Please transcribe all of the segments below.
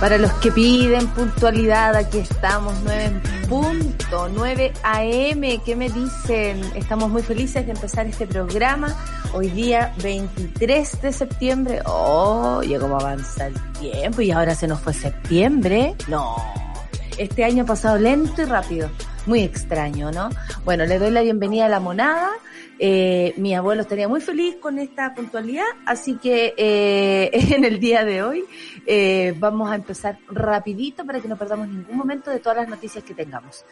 Para los que piden puntualidad, aquí estamos, 9 punto, 9 AM. ¿Qué me dicen? Estamos muy felices de empezar este programa. Hoy día 23 de septiembre. Oh, ya cómo avanza el tiempo y ahora se nos fue septiembre. No, este año ha pasado lento y rápido. Muy extraño, ¿no? Bueno, le doy la bienvenida a la monada. Eh, mi abuelo estaría muy feliz con esta puntualidad, así que eh, en el día de hoy eh, vamos a empezar rapidito para que no perdamos ningún momento de todas las noticias que tengamos.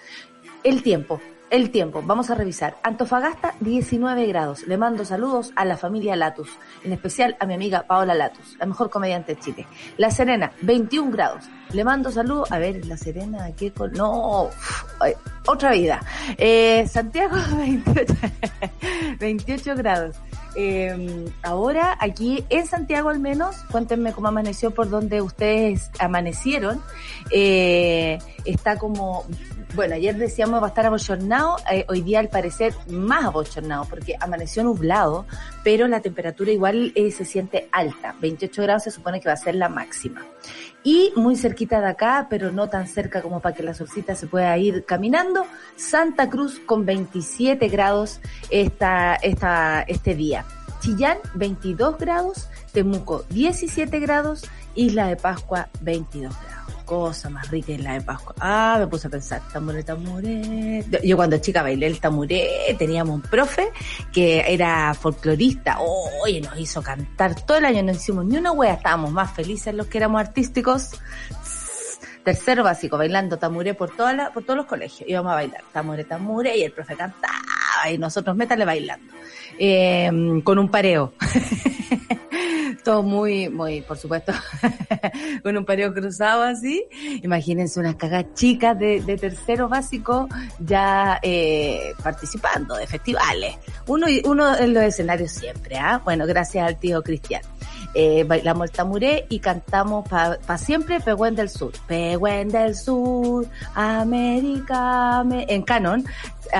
El tiempo, el tiempo, vamos a revisar. Antofagasta, 19 grados. Le mando saludos a la familia Latus, en especial a mi amiga Paola Latus, la mejor comediante de Chile. La Serena, 21 grados. Le mando saludos. A ver, La Serena, ¿qué con... No, otra vida. Eh, Santiago, 28, 28 grados. Eh, ahora, aquí en Santiago al menos, cuéntenme cómo amaneció por donde ustedes amanecieron. Eh, está como bueno, ayer decíamos va a estar abochornado, eh, hoy día al parecer más abochornado, porque amaneció nublado, pero la temperatura igual eh, se siente alta, 28 grados se supone que va a ser la máxima. Y muy cerquita de acá, pero no tan cerca como para que la solcita se pueda ir caminando, Santa Cruz con 27 grados esta, esta, este día. Chillán 22 grados, Temuco 17 grados, Isla de Pascua 22 grados cosa más rica en la de Pascua. Ah, me puse a pensar, tamuré, tamuré. Yo cuando chica bailé el tamuré, teníamos un profe que era folclorista. Oye, nos hizo cantar todo el año, no hicimos ni una wea, estábamos más felices los que éramos artísticos. Tercero básico, bailando tamuré por toda la, por todos los colegios. Íbamos a bailar tamuré, tamuré, y el profe cantaba, y nosotros métale bailando. Eh, con un pareo. todo muy, muy, por supuesto, con un pareo cruzado así. Imagínense unas cagas chicas de, de tercero básico ya eh, participando de festivales. Uno, uno en los escenarios siempre, ¿ah? Bueno, gracias al tío Cristian. Eh, bailamos el tamuré y cantamos para pa siempre Pehuen del Sur. Pehuen del Sur, América, en canon,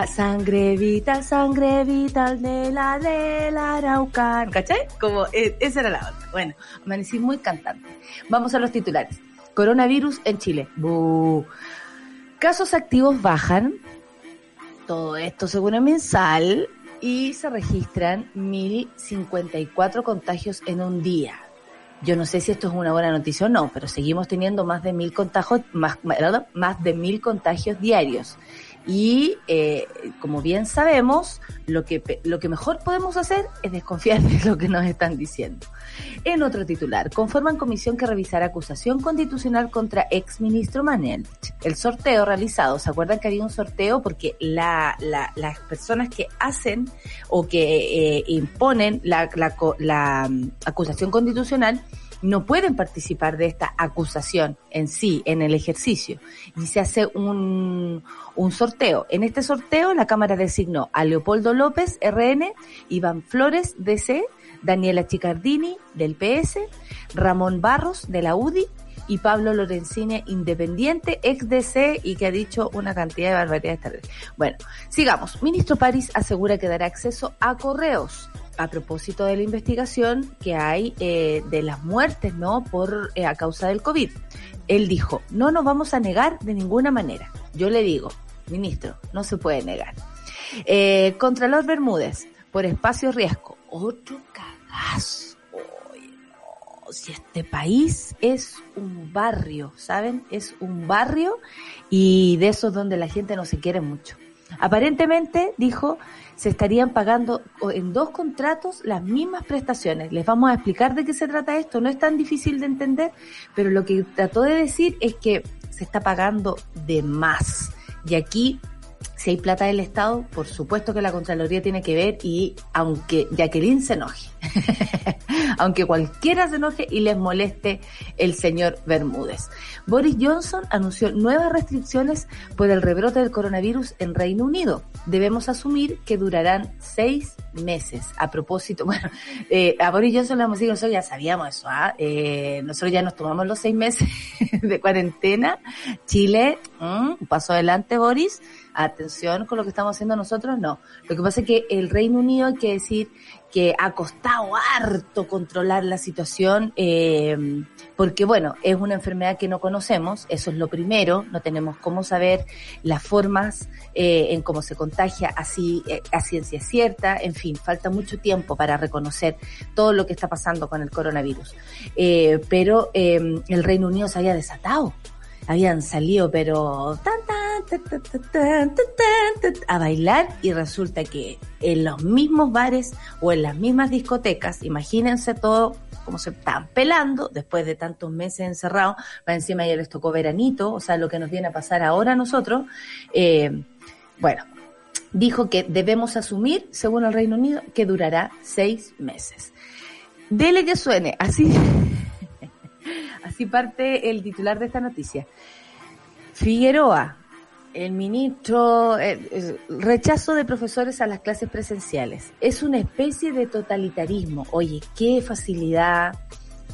sangre vital, sangre vital de la de la Araucan. ¿Cachai? Como, eh, esa era la onda. Bueno, amanecí muy cantante. Vamos a los titulares. Coronavirus en Chile. Casos activos bajan. Todo esto según el mensal y se registran 1054 contagios en un día. Yo no sé si esto es una buena noticia o no, pero seguimos teniendo más de mil contagios, más, más de mil contagios diarios. Y eh, como bien sabemos, lo que, lo que mejor podemos hacer es desconfiar de lo que nos están diciendo. En otro titular, conforman comisión que revisará acusación constitucional contra ex ministro Manel. El sorteo realizado, ¿se acuerdan que había un sorteo? Porque la, la, las personas que hacen o que eh, imponen la, la, la mm, acusación constitucional no pueden participar de esta acusación en sí, en el ejercicio. Y se hace un, un sorteo. En este sorteo la Cámara designó a Leopoldo López, RN, Iván Flores, DC, Daniela Chicardini, del PS, Ramón Barros, de la UDI, y Pablo Lorenzini, independiente, ex DC y que ha dicho una cantidad de barbaridades. Bueno, sigamos. Ministro París asegura que dará acceso a correos a propósito de la investigación que hay eh, de las muertes, ¿no? Por eh, a causa del COVID. Él dijo, no nos vamos a negar de ninguna manera. Yo le digo, ministro, no se puede negar. Eh, Contralor Bermúdez, por espacio riesgo, otro cagazo. No, si este país es un barrio, ¿saben? Es un barrio y de esos donde la gente no se quiere mucho. Aparentemente, dijo, se estarían pagando en dos contratos las mismas prestaciones. Les vamos a explicar de qué se trata esto. No es tan difícil de entender, pero lo que trató de decir es que se está pagando de más. Y aquí si hay plata del Estado, por supuesto que la Contraloría tiene que ver y aunque Jacqueline se enoje, aunque cualquiera se enoje y les moleste el señor Bermúdez. Boris Johnson anunció nuevas restricciones por el rebrote del coronavirus en Reino Unido. Debemos asumir que durarán seis meses. A propósito, bueno, eh, a Boris Johnson le hemos dicho, nosotros ya sabíamos eso, ¿ah? eh, nosotros ya nos tomamos los seis meses de cuarentena. Chile, un paso adelante, Boris atención con lo que estamos haciendo nosotros, no. Lo que pasa es que el Reino Unido, hay que decir que ha costado harto controlar la situación, eh, porque bueno, es una enfermedad que no conocemos, eso es lo primero, no tenemos cómo saber las formas eh, en cómo se contagia así eh, a ciencia cierta, en fin, falta mucho tiempo para reconocer todo lo que está pasando con el coronavirus. Eh, pero eh, el Reino Unido se había desatado habían salido, pero tan, a bailar y resulta que en los mismos bares o en las mismas discotecas, imagínense todo como se están pelando después de tantos meses encerrados, va encima ya les tocó veranito, o sea, lo que nos viene a pasar ahora a nosotros, eh, bueno, dijo que debemos asumir, según el Reino Unido, que durará seis meses. Dele que suene, así Así parte el titular de esta noticia. Figueroa, el ministro, eh, rechazo de profesores a las clases presenciales. Es una especie de totalitarismo. Oye, qué facilidad,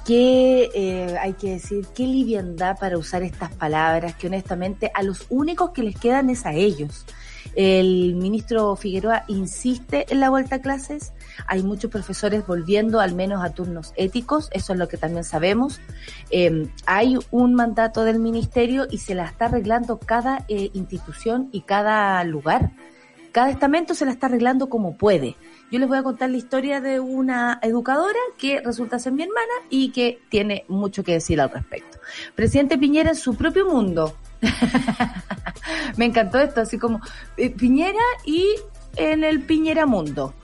qué, eh, hay que decir, qué liviandad para usar estas palabras que honestamente a los únicos que les quedan es a ellos. El ministro Figueroa insiste en la vuelta a clases. Hay muchos profesores volviendo al menos a turnos éticos, eso es lo que también sabemos. Eh, hay un mandato del ministerio y se la está arreglando cada eh, institución y cada lugar. Cada estamento se la está arreglando como puede. Yo les voy a contar la historia de una educadora que resulta ser mi hermana y que tiene mucho que decir al respecto. Presidente Piñera en su propio mundo Me encantó esto, así como eh, Piñera y en el Piñera Mundo.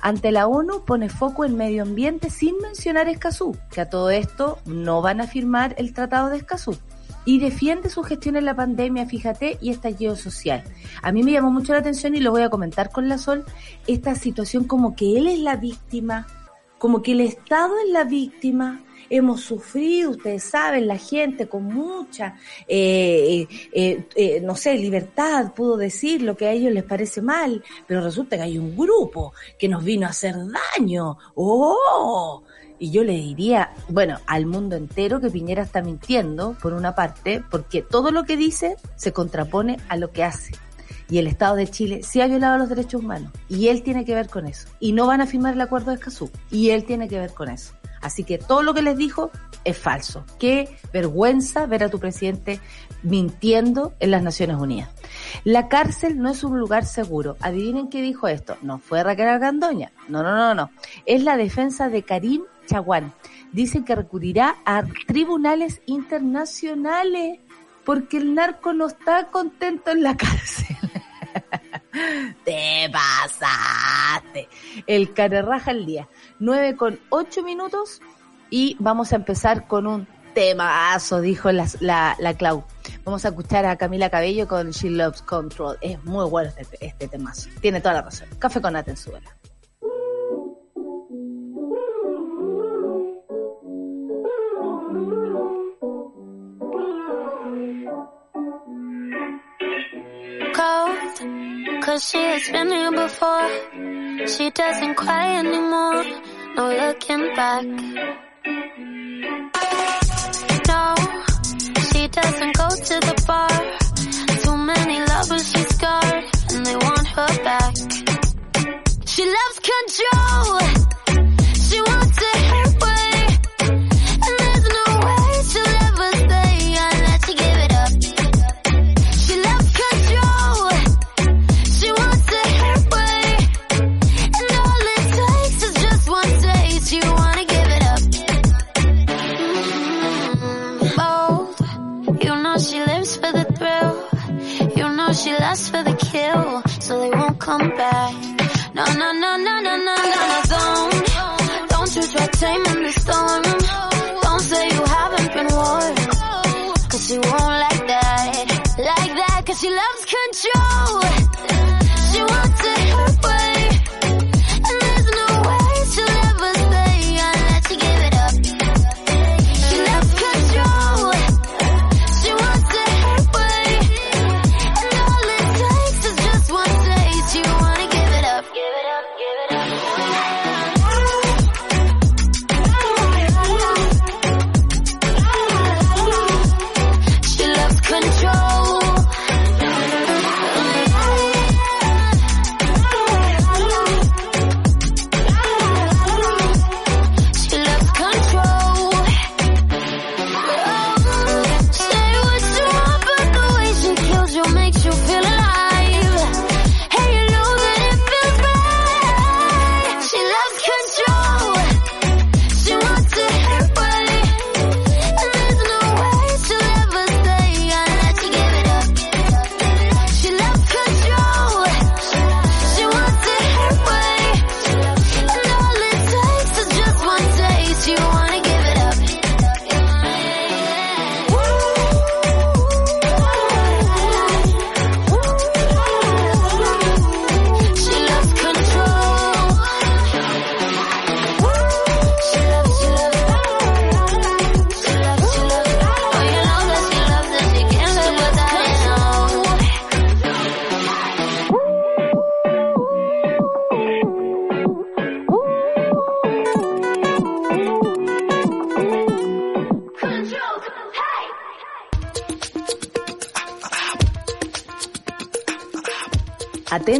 Ante la ONU pone foco en medio ambiente sin mencionar Escazú, que a todo esto no van a firmar el Tratado de Escazú. Y defiende su gestión en la pandemia, fíjate, y estallido social. A mí me llamó mucho la atención y lo voy a comentar con la Sol, esta situación como que él es la víctima, como que el Estado es la víctima, hemos sufrido, ustedes saben, la gente con mucha, eh, eh, eh, no sé, libertad pudo decir lo que a ellos les parece mal, pero resulta que hay un grupo que nos vino a hacer daño. ¡Oh! Y yo le diría, bueno, al mundo entero que Piñera está mintiendo, por una parte, porque todo lo que dice se contrapone a lo que hace. Y el Estado de Chile sí ha violado los derechos humanos. Y él tiene que ver con eso. Y no van a firmar el acuerdo de Escazú. Y él tiene que ver con eso. Así que todo lo que les dijo es falso. Qué vergüenza ver a tu presidente mintiendo en las Naciones Unidas. La cárcel no es un lugar seguro. Adivinen qué dijo esto. No fue Raquel Argandoña. No, no, no, no. Es la defensa de Karim Chaguán. Dicen que recurrirá a tribunales internacionales porque el narco no está contento en la cárcel. Te pasaste. El carerraja el día. 9 con 8 minutos y vamos a empezar con un temazo, dijo la, la, la Clau. Vamos a escuchar a Camila Cabello con She Loves Control. Es muy bueno este, este temazo. Tiene toda la razón. Café con Atenzuela. Cause she has been here before. She doesn't cry anymore. no looking back. No, she doesn't go to the bar. Too many lovers she's got, and they want her back.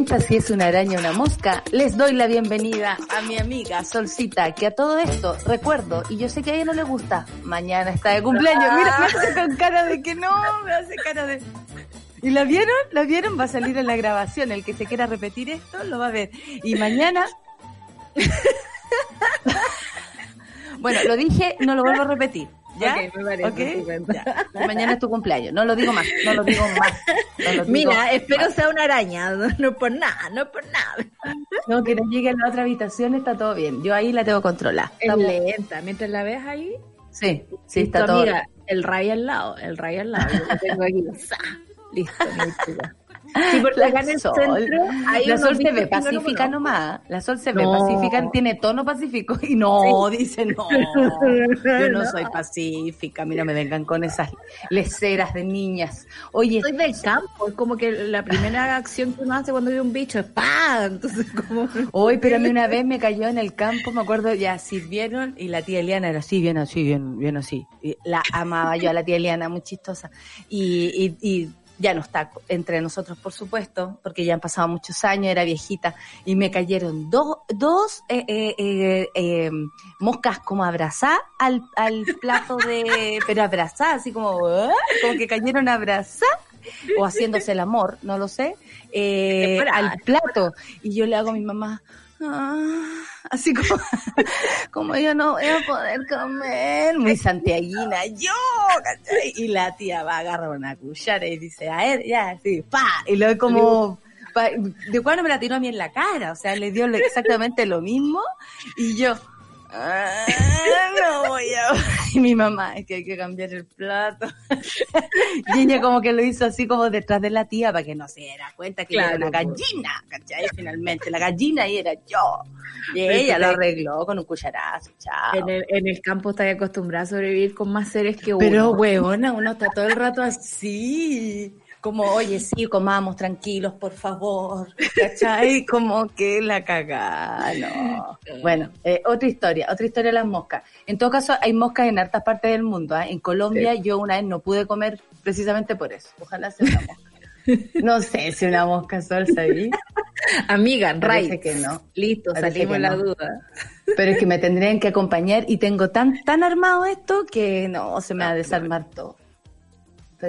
Si es una araña o una mosca, les doy la bienvenida a mi amiga Solcita, que a todo esto recuerdo, y yo sé que a ella no le gusta, mañana está de cumpleaños. Mira, me hace con cara de que no, me hace cara de... ¿Y la vieron? ¿La vieron? Va a salir en la grabación. El que se quiera repetir esto lo va a ver. Y mañana... bueno, lo dije, no lo vuelvo a repetir. ¿Ya? Me parece. Mañana es tu cumpleaños. No lo digo más, no lo digo más. no lo digo Mira, espero más. sea una araña, no, por nada, no por nada. No, que no llegue a la otra habitación, está todo bien. Yo ahí la tengo controlada. Es Estamos- lenta, mientras la ves ahí, Sí, sí, está todo amiga, el ray al lado, el ray al lado, yo lo tengo aquí, listo, mi chica. Sí, porque acá en el Sol. centro hay la Sol se ve no pacífica conozco. nomás. La Sol se ve No. pacífica, tiene tono pacífico. Y no, dice no. Yo no soy pacífica. Mira, me vengan con esas leceras de niñas. Oye, Soy del campo, es como que la primera acción que uno hace cuando ve un bicho es ¡pam! Entonces, como... Hoy, pero a mí una vez me cayó en el campo, me acuerdo, ya sirvieron y la tía Eliana era así, bien así, bien, bien así. Y la amaba yo a la tía Eliana, muy chistosa. Y, y, y ya no está entre nosotros, por supuesto, porque ya han pasado muchos años, era viejita, y me cayeron dos, dos eh, eh, eh, eh, moscas como abrazadas al, al plato de, pero abrazadas, así como, ¿ah? como que cayeron abrazadas o haciéndose el amor, no lo sé, eh, al plato. Y yo le hago a mi mamá, "Ah", así como, como yo no voy a poder comer, muy santiaguina, yo, ¿cachai? Y la tía va a agarrar una cuchara y dice, a ver, ya, sí, pa, y luego como, pa- de cuando me la tiró a mí en la cara, o sea, le dio exactamente lo mismo, y yo, "Ah, no voy a... Y mi mamá, es que hay que cambiar el plato. y ella como que lo hizo así como detrás de la tía para que no se diera cuenta que Claro, era una gallina, ¿cachai? Finalmente, la gallina ahí era yo. Y ella lo arregló con un cucharazo, chao. En el, en el campo está acostumbrada a sobrevivir con más seres que uno. Pero, huevona, uno está todo el rato así. Como, oye, sí, comamos tranquilos, por favor. ¿Cachai? Como que la cagada, no. Bueno, eh, otra historia, otra historia de las moscas. En todo caso, hay moscas en hartas partes del mundo. ¿ah? En Colombia yo una vez no pude comer precisamente por eso. Ojalá sea una mosca. No sé si una mosca sol, ¿sabí? Amiga, Parece right. que no. Listo, Parece salimos la no. duda. Pero es que me tendrían que acompañar y tengo tan, tan armado esto que no, se me va a desarmar todo.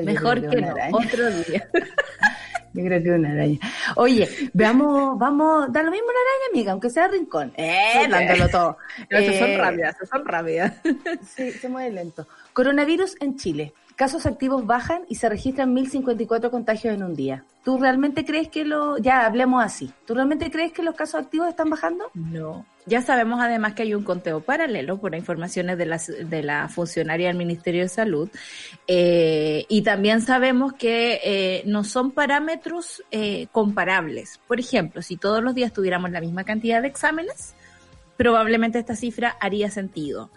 Mejor que una no, araña. otro día. Yo creo que una araña. Oye, veamos, vamos, da lo mismo una araña, amiga, aunque sea rincón. Eh, dándolo todo. Esas son Eh, rápidas, esas son rápidas. Sí, se mueve lento. Coronavirus en Chile. Casos activos bajan y se registran 1.054 contagios en un día. ¿Tú realmente crees que lo, ya hablemos así, ¿tú realmente crees que los casos activos están bajando? No. Ya sabemos además que hay un conteo paralelo por informaciones de la, de la funcionaria del Ministerio de Salud eh, y también sabemos que eh, no son parámetros eh, comparables. Por ejemplo, si todos los días tuviéramos la misma cantidad de exámenes, probablemente esta cifra haría sentido.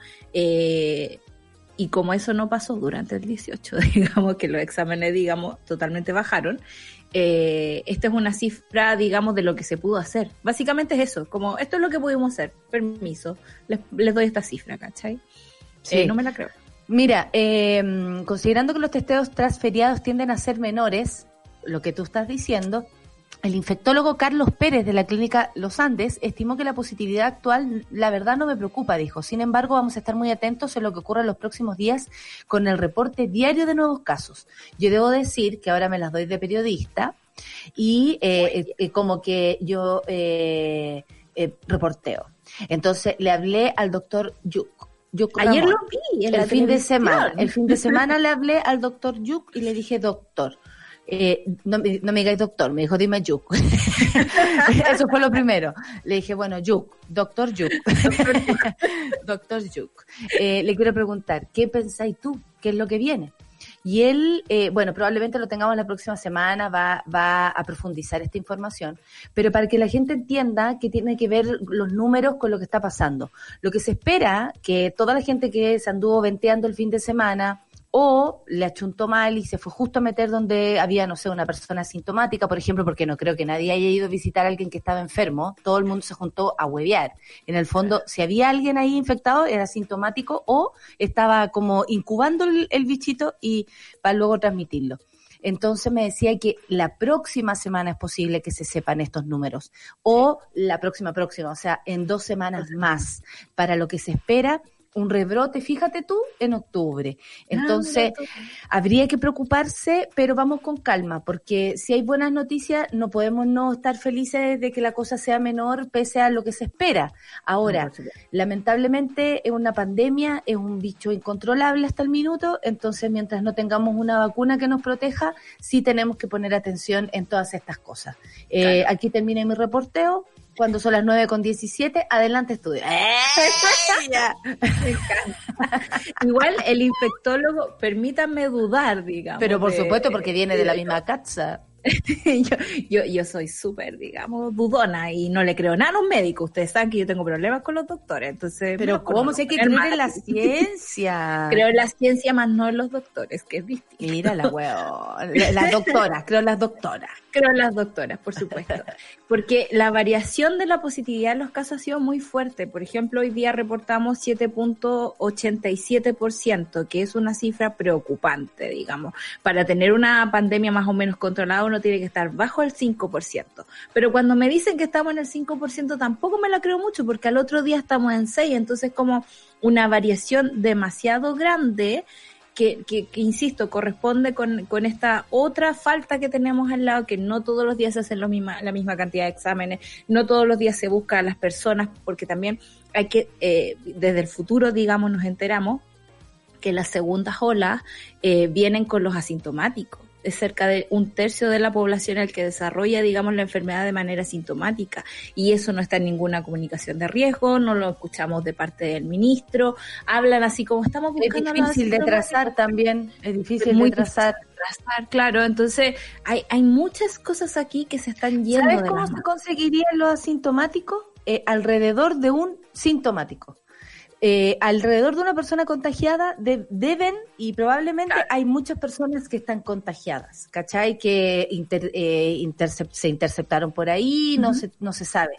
Y como eso no pasó durante el 18, digamos que los exámenes, digamos, totalmente bajaron, eh, esta es una cifra, digamos, de lo que se pudo hacer. Básicamente es eso, como esto es lo que pudimos hacer, permiso, les, les doy esta cifra, ¿cachai? Sí. Eh, no me la creo. Mira, eh, considerando que los testeos transferiados tienden a ser menores, lo que tú estás diciendo, el infectólogo Carlos Pérez de la clínica Los Andes estimó que la positividad actual, la verdad no me preocupa, dijo. Sin embargo, vamos a estar muy atentos en lo que ocurra en los próximos días con el reporte diario de nuevos casos. Yo debo decir que ahora me las doy de periodista y eh, eh, como que yo eh, eh, reporteo. Entonces le hablé al doctor Yuk. Yuk Ayer Ramón. lo vi en el la fin de semana. El fin de semana le hablé al doctor Yuk y le dije, doctor, eh, no, me- no me digáis doctor, me dijo, dime Yuk. Eso fue lo primero. Le dije, bueno, Yuk, doctor Yuk. doctor Yuk. Eh, le quiero preguntar, ¿qué pensáis tú? ¿Qué es lo que viene? Y él, eh, bueno, probablemente lo tengamos la próxima semana, va, va a profundizar esta información, pero para que la gente entienda que tiene que ver los números con lo que está pasando. Lo que se espera que toda la gente que se anduvo venteando el fin de semana o le achuntó mal y se fue justo a meter donde había, no sé, una persona asintomática, por ejemplo, porque no creo que nadie haya ido a visitar a alguien que estaba enfermo, todo el mundo se juntó a huevear. En el fondo, si había alguien ahí infectado, era asintomático o estaba como incubando el, el bichito y para luego transmitirlo. Entonces me decía que la próxima semana es posible que se sepan estos números o la próxima próxima, o sea, en dos semanas más, para lo que se espera un rebrote, fíjate tú, en octubre. Entonces, habría que preocuparse, pero vamos con calma, porque si hay buenas noticias, no podemos no estar felices de que la cosa sea menor pese a lo que se espera. Ahora, lamentablemente es una pandemia, es un bicho incontrolable hasta el minuto, entonces mientras no tengamos una vacuna que nos proteja, sí tenemos que poner atención en todas estas cosas. Eh, aquí termina mi reporteo. Cuando son las 9 con 17, adelante estudio. Me encanta. Igual el infectólogo, permítanme dudar, digamos. Pero por de- supuesto, porque viene de la misma casa. yo, yo, yo soy súper, digamos, dudona y no le creo nada a un médico. Ustedes saben que yo tengo problemas con los doctores, entonces... Pero ¿cómo si hay que creer en la mal. ciencia? Creo en la ciencia, más no en los doctores, que es distinto. Mira la weón. La- Las doctoras, creo en las doctoras. Creo en las doctoras, por supuesto. Porque la variación de la positividad en los casos ha sido muy fuerte. Por ejemplo, hoy día reportamos 7.87%, que es una cifra preocupante, digamos. Para tener una pandemia más o menos controlada uno tiene que estar bajo el 5%. Pero cuando me dicen que estamos en el 5%, tampoco me la creo mucho, porque al otro día estamos en 6%. Entonces, como una variación demasiado grande que, que, que, insisto, corresponde con, con esta otra falta que tenemos al lado, que no todos los días se hacen lo misma, la misma cantidad de exámenes, no todos los días se busca a las personas, porque también hay que, eh, desde el futuro, digamos, nos enteramos que las segundas olas eh, vienen con los asintomáticos. Es cerca de un tercio de la población el que desarrolla, digamos, la enfermedad de manera sintomática. Y eso no está en ninguna comunicación de riesgo, no lo escuchamos de parte del ministro. Hablan así como estamos Es buscando. difícil de trazar también, es difícil Es muy de trazar. difícil de trazar, claro. Entonces, hay, hay muchas cosas aquí que se están yendo. ¿Sabes de cómo se manos. conseguirían los asintomáticos? Eh, alrededor de un sintomático. Eh, alrededor de una persona contagiada de- deben y probablemente Claro. hay muchas personas que están contagiadas, ¿cachai? Que inter- eh, intercep- se interceptaron por ahí, no, se, no se sabe.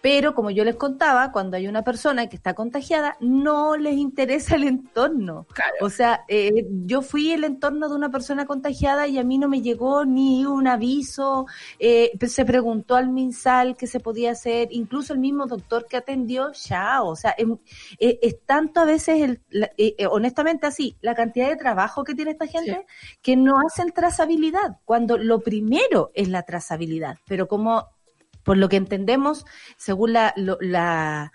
Pero como yo les contaba, cuando hay una persona que está contagiada, no les interesa el entorno. Claro. O sea, eh, yo fui el entorno de una persona contagiada y a mí no me llegó ni un aviso, eh, se preguntó al MinSal qué se podía hacer, incluso el mismo doctor que atendió, ya, o sea, em- eh, es tanto a veces, el, la- eh, eh, honestamente así, la cantidad de trabajo que tiene esta gente que no hacen trazabilidad, cuando lo primero es la trazabilidad, pero como por lo que entendemos, según la, lo, la,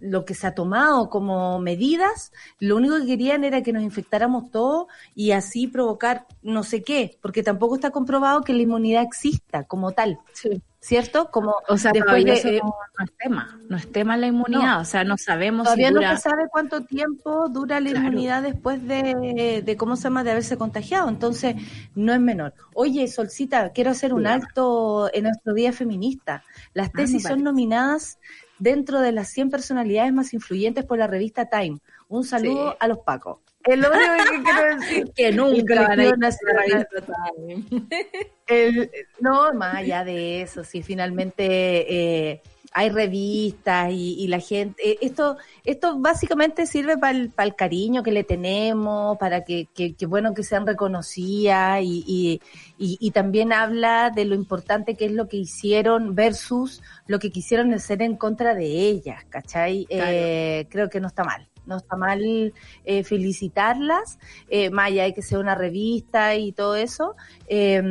lo que se ha tomado como medidas, lo único que querían era que nos infectáramos todos y así provocar no sé qué, porque tampoco está comprobado que la inmunidad exista como tal, ¿cierto? Como O sea, después de, eso eh, no, no es tema, no es tema la inmunidad, o sea, no sabemos Todavía si no se sabe cuánto tiempo dura la Claro. inmunidad después de, de cómo se llama de haberse contagiado, entonces no es menor. Oye, Solcita, quiero hacer un alto en nuestro día feminista. Las Ah, tesis son nominadas dentro de las 100 personalidades más influyentes por la revista Time. Un saludo Sí. a los Pacos. Es lo único que quiero decir. que El nunca van a ir a. El- no, más allá de eso, si finalmente eh, hay revistas y, y la gente, eh, esto, esto básicamente sirve para el, cariño que le tenemos, para que, que, que bueno que sean reconocidas y, y, y, y también habla de lo importante que es lo que hicieron versus lo que quisieron hacer en contra de ellas, ¿cachai? Claro. Eh, creo que no está mal. No está mal eh, felicitarlas, eh, más allá de que sea una revista y todo eso, eh,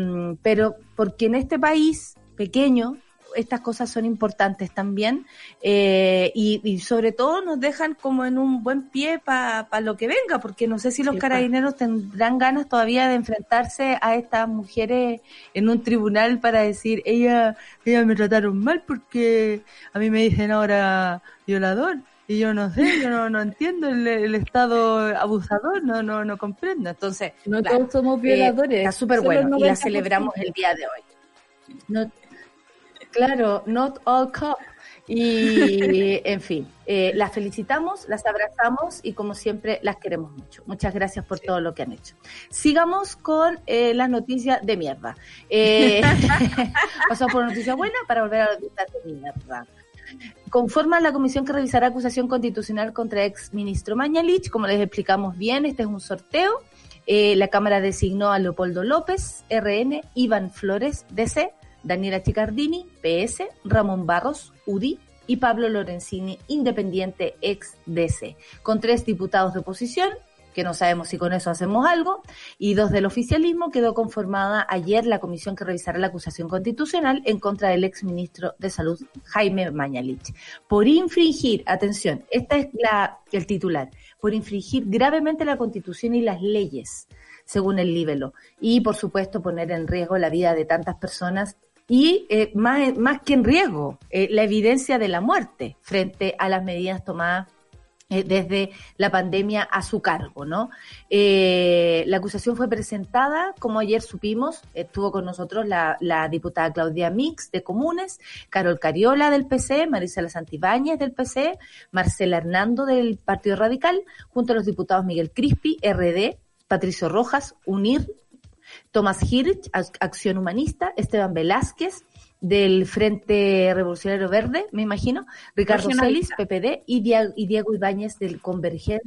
pero porque en este país pequeño estas cosas son importantes también eh, y, y sobre todo nos dejan como en un buen pie para lo que venga, porque no sé si los Sí, pa. carabineros tendrán ganas todavía de enfrentarse a estas mujeres en un tribunal para decir, ella, ella me trataron mal porque a mí me dicen ahora violador. Y yo no sé, yo no, no entiendo el, el estado abusador, no, no, no comprendo. Entonces, No claro, todos somos eh, violadores. está súper bueno y la 90%. celebramos el día de hoy. No- claro, not all cop. Y, en fin, eh, las felicitamos, las abrazamos y como siempre las queremos mucho. Muchas gracias por todo lo que han hecho. Sigamos con eh, las noticias de mierda. Eh, pasamos por noticias buenas para volver a las noticias de mierda. Conforma la comisión que revisará acusación constitucional contra ex ministro Mañalich. Como les explicamos bien, este es un sorteo. Eh, la Cámara designó a Leopoldo López, RN, Iván Flores, DC, Daniela Chicardini, PS, Ramón Barros, UDI y Pablo Lorenzini, independiente ex DC, con tres diputados de oposición, que no sabemos si con eso hacemos algo, y dos del oficialismo, quedó conformada ayer la comisión que revisará la acusación constitucional en contra del ex ministro de Salud, Jaime Mañalich, por infringir, atención, esta es la, el titular, por infringir gravemente la constitución y las leyes, según el libelo, y por supuesto poner en riesgo la vida de tantas personas y eh, más, más que en riesgo, eh, la evidencia de la muerte frente a las medidas tomadas desde la pandemia a su cargo, ¿no? Eh, la acusación fue presentada, como ayer supimos, estuvo con nosotros la, diputada Claudia Mix de Comunes, Carol Cariola del PC, Marisela Santibáñez del PC, Marcela Hernando del Partido Radical, junto a los diputados Miguel Crispi, RD, Patricio Rojas, UNIR, Tomás Hirsch, Ac- Acción Humanista, Esteban Velázquez, del Frente Revolucionario Verde, me imagino, Ricardo Celis. PPD, y Dia- y Diego Ibáñez del Convergencia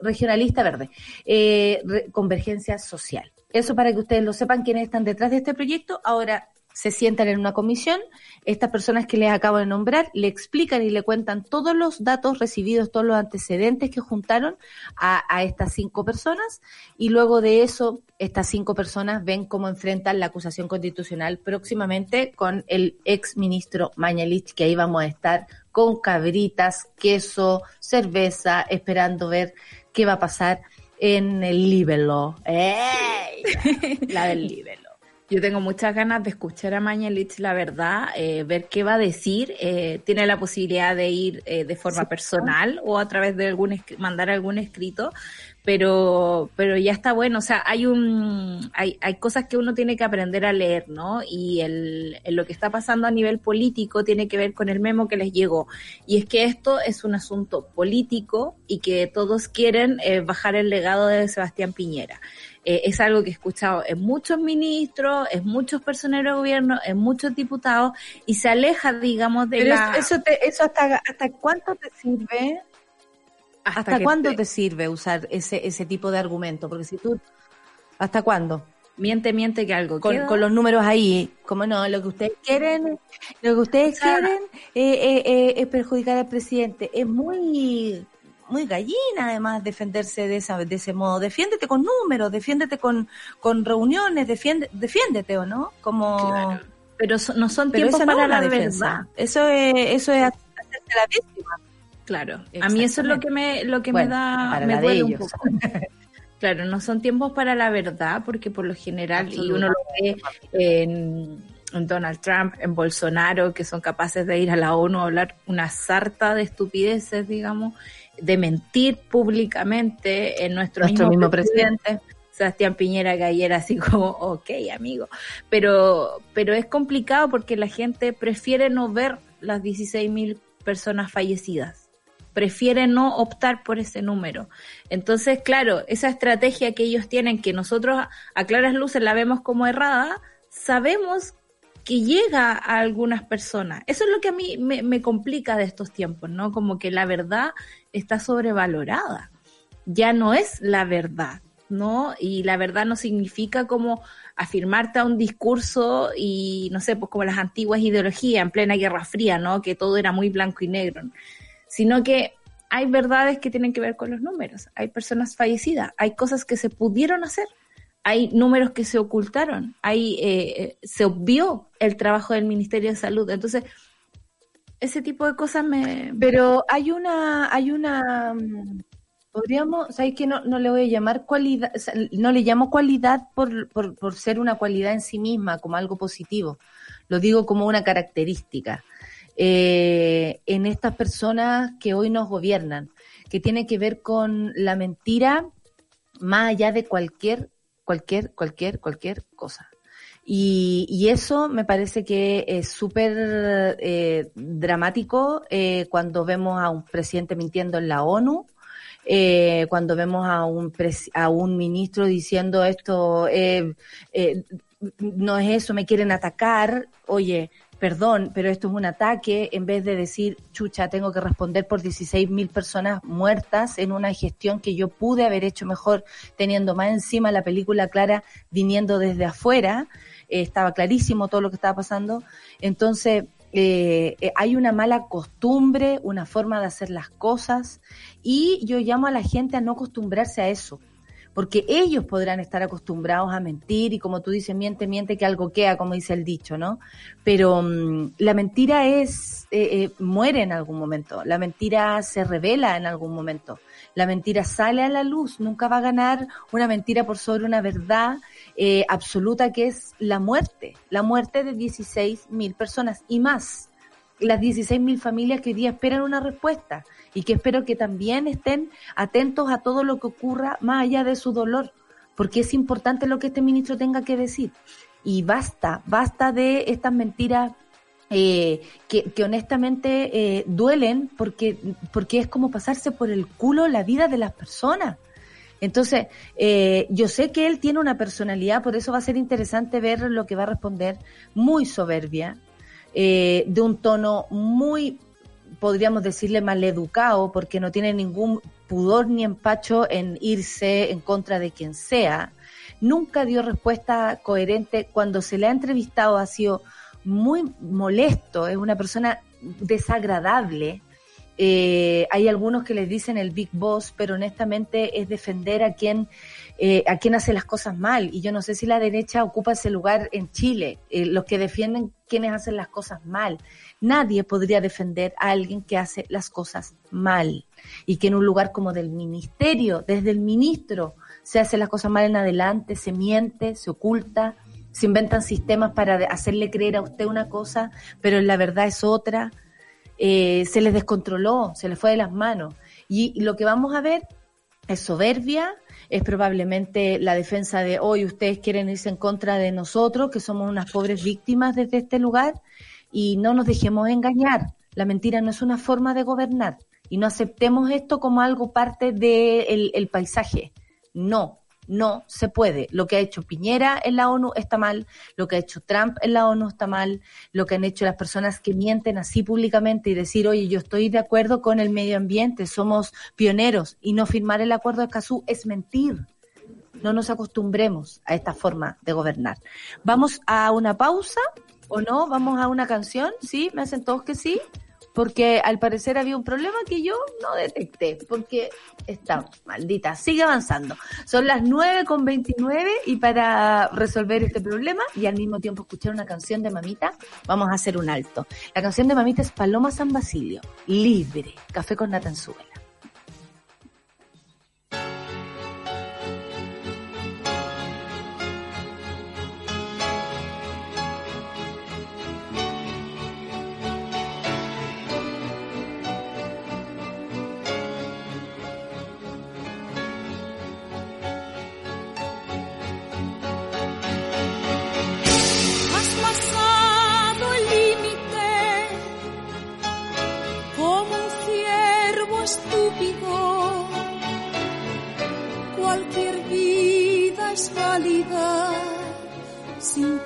Regionalista Verde, eh, Convergencia Social. Eso para que ustedes lo sepan quiénes están detrás de este proyecto. Ahora se sientan en una comisión, estas personas que les acabo de nombrar le explican y le cuentan todos los datos recibidos, todos los antecedentes que juntaron a, estas cinco personas y luego de eso estas cinco personas ven cómo enfrentan la acusación constitucional próximamente con el ex ministro Mañalich, que ahí vamos a estar con cabritas, queso, cerveza, esperando ver qué va a pasar en el libelo. ¡Ey! La del libelo. Yo tengo muchas ganas de escuchar a Mañalich, la verdad, eh, ver qué va a decir. Eh, tiene la posibilidad de ir eh, de forma Sí. personal o a través de algún mandar algún escrito, pero pero ya está bueno. O sea, hay un hay, hay cosas que uno tiene que aprender a leer, ¿no? Y el, el lo que está pasando a nivel político tiene que ver con el memo que les llegó. Y es que esto es un asunto político y que todos quieren eh, bajar el legado de Sebastián Piñera. Eh, es algo que he escuchado en muchos ministros, en muchos personeros de gobierno, en muchos diputados y se aleja, digamos, de Pero la... eso, eso, te- eso hasta, hasta cuánto te sirve ¿Hasta, cuándo te- te sirve usar ese, ese tipo de argumento? Porque si tú, ¿hasta cuándo? Miente, miente que algo Con, con los números ahí, como no, lo que ustedes quieren, lo que ustedes O sea- quieren eh, eh, eh, es perjudicar al presidente. Es muy, muy gallina además defenderse de esa, de ese modo. Defiéndete con números, defiéndete con, con reuniones, defiende, defiéndete o no, como, Claro. pero no son Pero tiempos eso no para es la la defensa. verdad. Eso es, eso es hacerse la víctima. Claro, a mí eso es lo que me, lo que Bueno, me da, para me la de duele un poco. Claro, no son tiempos para la verdad, porque por lo general, y uno lo ve en, en Donald Trump, en Bolsonaro, que son capaces de ir a la ONU a hablar una sarta de estupideces, digamos, de mentir públicamente en nuestro, Nuestro mismo presidente. presidente. Sebastián Piñera que ayer así como, ok, amigo. Pero, pero es complicado porque la gente prefiere no ver las 16 mil personas fallecidas. Prefiere no optar por ese número. Entonces, claro, esa estrategia que ellos tienen, que nosotros a claras luces la vemos como errada, sabemos que llega a algunas personas. Eso es lo que a mí me, me complica de estos tiempos, ¿no? Como que la verdad está sobrevalorada. Ya no es la verdad, ¿no? Y la verdad no significa como afirmarte a un discurso y, no sé, pues como las antiguas ideologías en plena Guerra Fría, ¿no? Que todo era muy blanco y negro, sino que hay verdades que tienen que ver con los números, hay personas fallecidas, hay cosas que se pudieron hacer, hay números que se ocultaron, hay, eh, eh, se obvió el trabajo del Ministerio de Salud. Entonces, ese tipo de cosas me... Pero hay una, hay una, mm, podríamos, ¿sabes que no, no le voy a llamar cualidad, no le llamo cualidad por, por, por ser una cualidad en sí misma, como algo positivo, lo digo como una característica. Eh, en estas personas que hoy nos gobiernan, que tiene que ver con la mentira más allá de cualquier, cualquier, cualquier, cualquier cosa. Y, y eso me parece que es súper eh, dramático eh, cuando vemos a un presidente mintiendo en la ONU, eh, cuando vemos a un, a un ministro diciendo esto, eh, eh, no es eso, me quieren atacar, oye, perdón, pero esto es un ataque, en vez de decir, chucha, tengo que responder por 16 mil personas muertas en una gestión que yo pude haber hecho mejor teniendo más encima la película clara viniendo desde afuera, eh, estaba clarísimo todo lo que estaba pasando, entonces eh, eh, hay una mala costumbre, una forma de hacer las cosas y yo llamo a la gente a no acostumbrarse a eso porque ellos podrán estar acostumbrados a mentir y como tú dices, miente, miente, que algo queda, como dice el dicho, ¿no? Pero mm, la mentira es, eh, eh, muere en algún momento, la mentira se revela en algún momento, la mentira sale a la luz, nunca va a ganar una mentira por sobre una verdad eh, absoluta que es la muerte, la muerte de 16 mil personas y más las 16 mil familias que hoy día esperan una respuesta y que espero que también estén atentos a todo lo que ocurra más allá de su dolor, porque es importante lo que este ministro tenga que decir. Y basta, basta de estas mentiras eh, que, que honestamente eh, duelen porque, porque es como pasarse por el culo la vida de las personas. Entonces, eh, yo sé que él tiene una personalidad, por eso va a ser interesante ver lo que va a responder, muy soberbia, de un tono muy, podríamos decirle, maleducado, porque no tiene ningún pudor ni empacho en irse en contra de quien sea. Nunca dio respuesta coherente. Cuando se le ha entrevistado ha sido muy molesto, es una persona desagradable. Eh, hay algunos que les dicen el Big Boss, pero honestamente es defender a quien eh, a quien hace las cosas mal. Y yo no sé si la derecha ocupa ese lugar en Chile, eh, los que defienden quienes hacen las cosas mal. Nadie podría defender a alguien que hace las cosas mal y que en un lugar como del ministerio, desde el ministro, se hace las cosas mal en adelante, se miente, se oculta, se inventan sistemas para hacerle creer a usted una cosa, pero la verdad es otra. Eh, se les descontroló, se les fue de las manos. Y, lo que vamos a ver es soberbia, es probablemente la defensa de hoy ustedes quieren irse en contra de nosotros, que somos unas pobres víctimas desde este lugar, y no nos dejemos engañar. La mentira no es una forma de gobernar y no aceptemos esto como algo parte del el paisaje. No, no se puede. Lo que ha hecho Piñera en la ONU está mal, lo que ha hecho Trump en la ONU está mal, lo que han hecho las personas que mienten así públicamente y decir, oye, yo estoy de acuerdo con el medio ambiente, somos pioneros y no firmar el acuerdo de Escazú es mentir. No nos acostumbremos a esta forma de gobernar. Vamos a una pausa o no, vamos a una canción, ¿sí? ¿Me hacen todos que sí? Porque al parecer había un problema que yo no detecté, porque está maldita, sigue avanzando. Son las 9 con 29 y para resolver este problema y al mismo tiempo escuchar una canción de mamita, vamos a hacer un alto. La canción de mamita es Paloma San Basilio, libre, café con Natanzuela. Es válida sin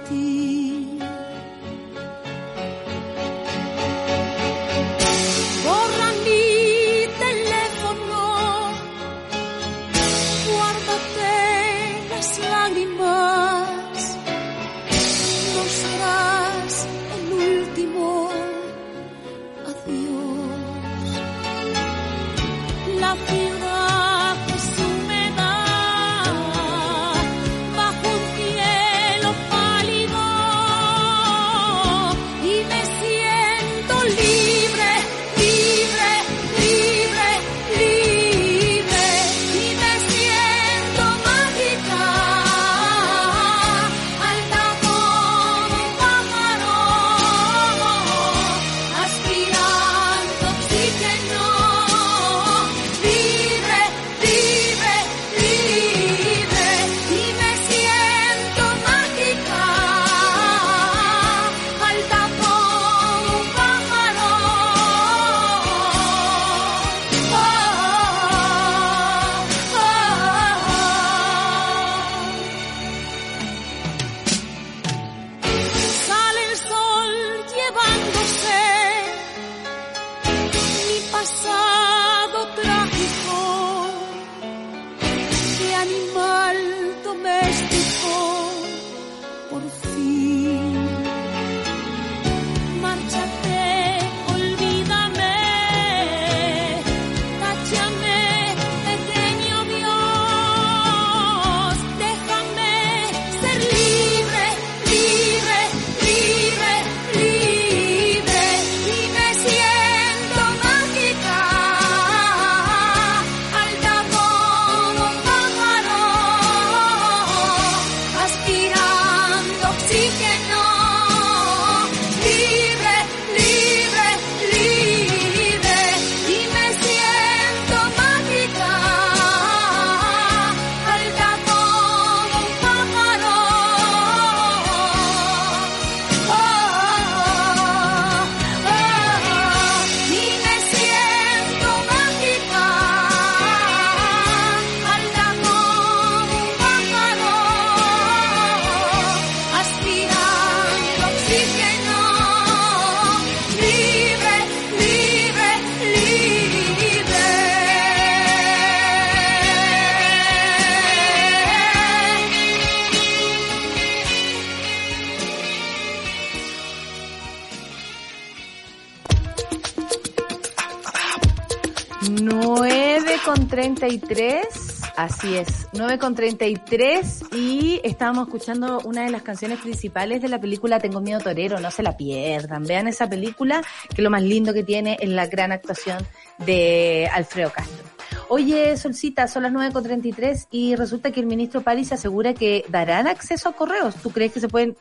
así es, 9 con 33 y estábamos escuchando una de las canciones principales de la película Tengo miedo torero, no se la pierdan, vean esa película que lo más lindo que tiene es la gran actuación de Alfredo Castro. Oye, Solcita, son las 9 con 33 y resulta que el ministro París asegura que darán acceso a correos. ¿Tú crees que se pueden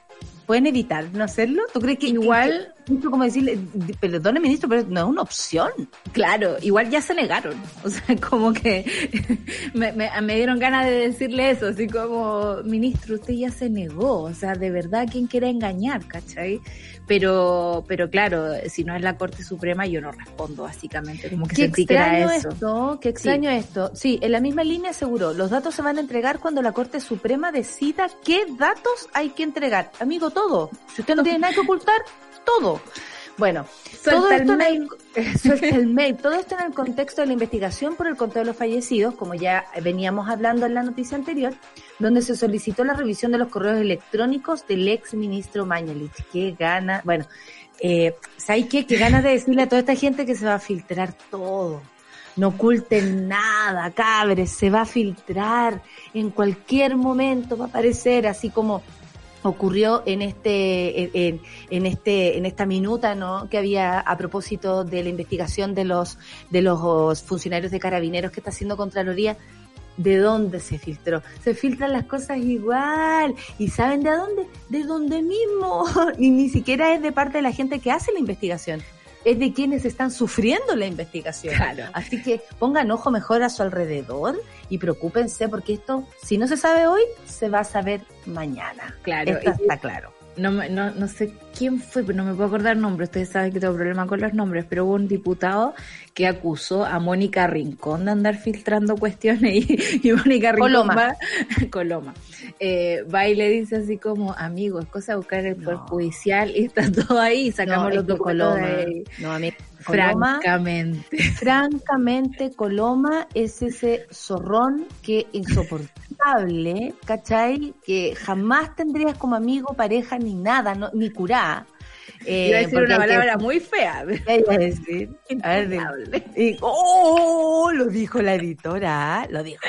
pueden evitar no hacerlo? ¿Tú crees que Igual- que- que- como decirle, perdone ministro, pero no es una opción? Claro, igual ya se negaron. O sea, como que me, me- me dieron ganas de decirle eso, así como, ministro, usted ya se negó. O sea, de verdad, ¿quién quiere engañar, cachai? Pero, pero claro, si no es la Corte Suprema, yo no respondo, básicamente. Como que Qué sentí que era extraño eso. esto, qué extraño esto. Sí, en la misma línea aseguró, los datos se van a entregar cuando la Corte Suprema decida qué datos hay que entregar. Amigo, todo. Si usted no tiene nada que ocultar, todo. Bueno, todo el esto en mail. el- el mail. Todo esto en el contexto de la investigación por el conteo de los fallecidos, como ya veníamos hablando en la noticia anterior, donde se solicitó la revisión de los correos electrónicos del ex ministro Mañalich. Qué gana. Bueno, Eh, ¿Sabes qué? Que ganas de decirle a toda esta gente que se va a filtrar todo. No oculten nada, cabres, se va a filtrar. En cualquier momento va a aparecer, así como ocurrió en este en, en este en esta minuta no que había a propósito de la investigación de los de los funcionarios de carabineros que está haciendo contraloría de dónde se filtró se filtran las cosas igual y saben de dónde de dónde mismo y ni siquiera es de parte de la gente que hace la investigación es de quienes están sufriendo la investigación. Claro. Así que pongan ojo mejor a su alrededor y preocúpense porque esto, si no se sabe hoy, se va a saber mañana. Claro, Esto está claro. No, no, no sé quién fue, pero no me puedo acordar el nombre. Ustedes saben que tengo problema con los nombres, pero hubo un diputado que acusó a Mónica Rincón de andar filtrando cuestiones y, y Mónica Rincón Coloma. va, Coloma, eh, va y le dice así como, amigo, es cosa de buscar el Poder No. Judicial y está todo ahí, sacamos los documentos Coloma, de ahí. no, amigo, Coloma, Francamente. francamente, Coloma es ese zorrón que insoportable, ¿cachai? Que jamás tendrías como amigo, pareja, ni nada, no, ni curá. Eh, Iba a decir una que- palabra muy fea. ¿Qué iba a decir? A ver. Y- ¡Oh! Lo dijo la editora, lo dijo.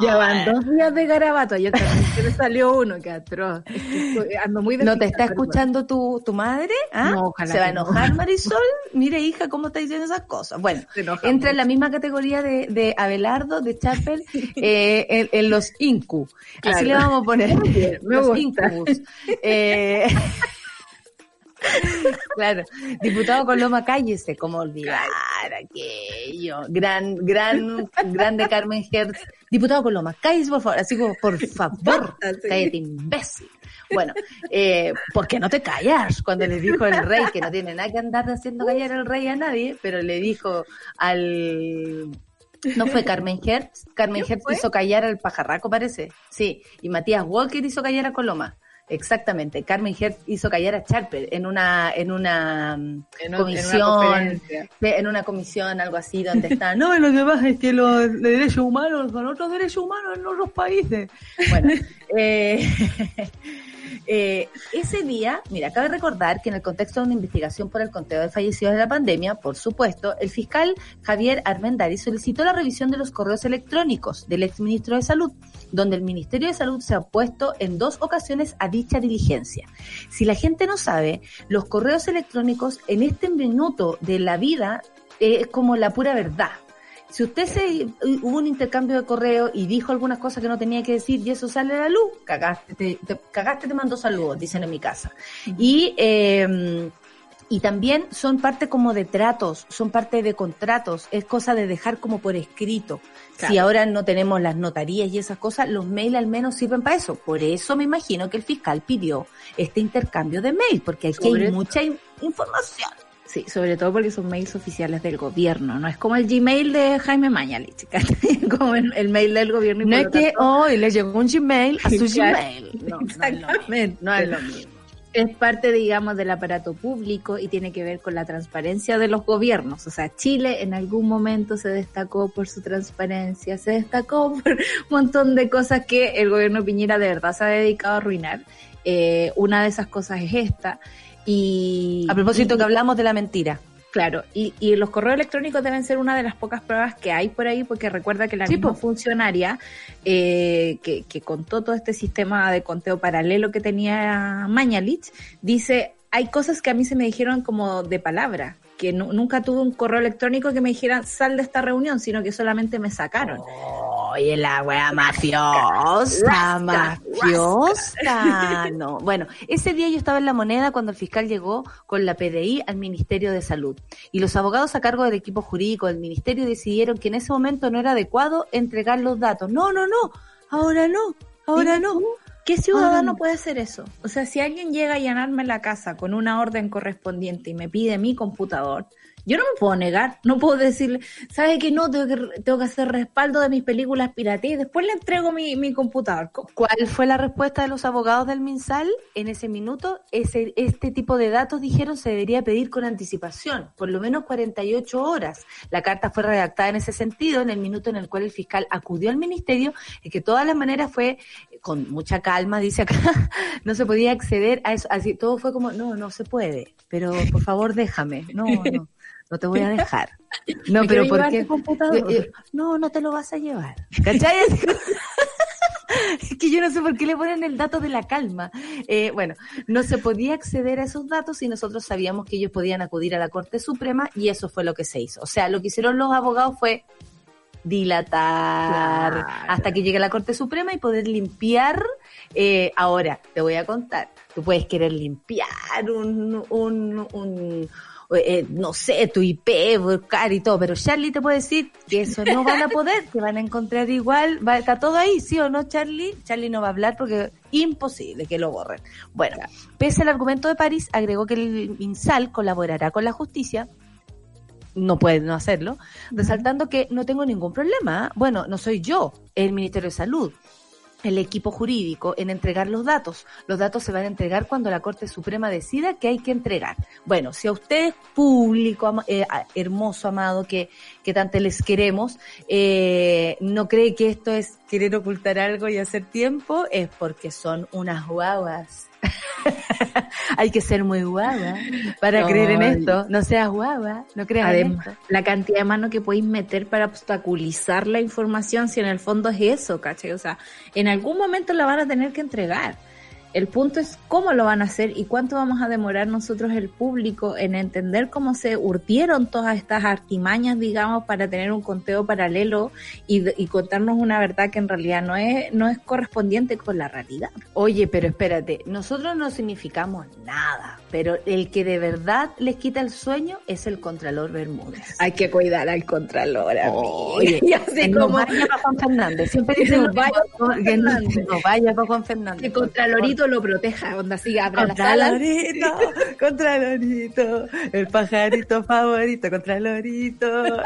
Ya van dos días de garabato. Ayer también salió uno, que atroz. Es que estoy- ando muy ¿No te está escuchando tu, tu madre? ¿Ah? No, ojalá ¿Se va a no. enojar Marisol? Mire, hija, ¿cómo está diciendo esas cosas? Bueno, entra en la misma categoría de, de Abelardo, de Chapel, eh, en, en los Incu. Claro. Así le vamos a poner. bien, me los gusta. Incubus. Eh, claro, diputado Coloma, cállese, como olvidar aquello. Gran, gran, grande Carmen Hertz. Diputado Coloma, cállese por favor, así como, por favor, cállate imbécil. Bueno, eh, ¿por qué no te callas? Cuando le dijo el rey, que no tiene nada que andar haciendo callar al rey a nadie, pero le dijo al... No fue Carmen Hertz. Carmen ¿Quién Hertz fue? hizo callar al pajarraco, parece. Sí. Y Matías Walker hizo callar a Coloma. Exactamente. Carmen Hertz hizo callar a Charper en una, en una mm, En un- en una comisión, en una comisión, algo así, donde está. No, lo que pasa es que los derechos humanos son otros derechos humanos en otros países. Bueno, eh, eh, ese día, mira, cabe recordar que en el contexto de una investigación por el conteo de fallecidos de la pandemia, por supuesto, el fiscal Javier Armendari solicitó la revisión de los correos electrónicos del exministro de Salud, donde el Ministerio de Salud se ha opuesto en dos ocasiones a dicha diligencia. Si la gente no sabe, los correos electrónicos en este minuto de la vida eh, es como la pura verdad. Si usted se hubo un intercambio de correo y dijo algunas cosas que no tenía que decir y eso sale a la luz, cagaste, te, te- cagaste, te mando saludos, dicen en mi casa. Y eh, y también son parte como de tratos, son parte de contratos, es cosa de dejar como por escrito. Si ahora no tenemos las notarías y esas cosas, los mails al menos sirven para eso. Por eso me imagino que el fiscal pidió este intercambio de mail, porque aquí hay mucha in- información. Sí, sobre todo porque son mails oficiales del gobierno, no es como el Gmail de Jaime Mañalich, como el, el mail del gobierno. y No es que hoy le llegó un Gmail a su Claro. Gmail. No, no es lo mismo. Exactamente. No es lo mismo. es parte, digamos, del aparato público y tiene que ver con la transparencia de los gobiernos. O sea, Chile en algún momento se destacó por su transparencia, se destacó por un montón de cosas que el gobierno Piñera de verdad se ha dedicado a arruinar. Eh, una de esas cosas es esta. Y A propósito y- que hablamos de la mentira. Claro, y, y los correos electrónicos deben ser una de las pocas pruebas que hay por ahí, porque recuerda que la Sí, misma po. funcionaria eh, que, que contó todo este sistema de conteo paralelo que tenía Mañalich, dice, hay cosas que a mí se me dijeron como de palabra, que nu- nunca tuve un correo electrónico que me dijeran sal de esta reunión, sino que solamente me sacaron. Oye, la wea mafiosa, mafiosa. No, bueno, ese día yo estaba en la moneda cuando el fiscal llegó con la PDI al Ministerio de Salud. Y los abogados a cargo del equipo jurídico del Ministerio decidieron que en ese momento no era adecuado entregar los datos. No, no, no, ahora no, ahora no. ¿Qué ciudadano Ah. puede hacer eso? O sea, si alguien llega a llenarme la casa con una orden correspondiente y me pide mi computador, yo no me puedo negar, no puedo decirle, ¿sabe que no? Tengo que, tengo que hacer respaldo de mis películas piratas y después le entrego mi, mi computador. ¿Cuál fue la respuesta de los abogados del MinSal? En ese minuto, ese, este tipo de datos, dijeron, se debería pedir con anticipación, por lo menos 48 horas. La carta fue redactada en ese sentido, en el minuto en el cual el fiscal acudió al ministerio, y que de todas las maneras fue con mucha calma, dice acá, no se podía acceder a eso. Así, todo fue como, no, no se puede, pero por favor déjame. No, no, no te voy a dejar. No, Me pero ¿por qué? Eh, eh, no, no te lo vas a llevar. ¿Cachai? Es que yo no sé por qué le ponen el dato de la calma. Eh, bueno, no se podía acceder a esos datos y nosotros sabíamos que ellos podían acudir a la Corte Suprema y eso fue lo que se hizo. O sea, lo que hicieron los abogados fue dilatar Claro. hasta que llegue a la Corte Suprema y poder limpiar. eh, ahora, te voy a contar, tú puedes querer limpiar un, un, un eh, no sé, tu IP, buscar y todo, pero Charlie te puede decir que eso no van a poder, que van a encontrar igual, va, está todo ahí, ¿sí o no, Charlie? Charlie no va a hablar porque imposible que lo borren. Bueno, pese al argumento de París, agregó que el INSAL colaborará con la justicia no puede no hacerlo, resaltando que no tengo ningún problema. ¿eh? Bueno, no soy yo, el Ministerio de Salud, el equipo jurídico, en entregar los datos. Los datos se van a entregar cuando la Corte Suprema decida que hay que entregar. Bueno, si a usted, público, eh, hermoso, amado, que, que tanto les queremos, eh, no cree que esto es querer ocultar algo y hacer tiempo, es porque son unas guaguas. hay que ser muy guagua para No, creer en esto. No seas guagua, no creas en Además, esto. la cantidad de mano que podéis meter para obstaculizar la información, si en el fondo es eso, ¿cachai? O sea, en algún momento la van a tener que entregar. El punto es cómo lo van a hacer y cuánto vamos a demorar nosotros el público en entender cómo se urtieron todas estas artimañas, digamos, para tener un conteo paralelo y, y contarnos una verdad que en realidad no es, no es correspondiente con la realidad. Oye, pero espérate, nosotros no significamos nada, pero el que de verdad les quita el sueño es el Contralor Bermúdez. Hay que cuidar al contralor, Oye. Y así no como vaya para Juan Fernández, siempre dicen No vaya Fernández. no vaya Juan Fernández. que Contralorito lo proteja, onda así, abra la sala. Contralorito, Contralorito, el pajarito favorito, Contralorito.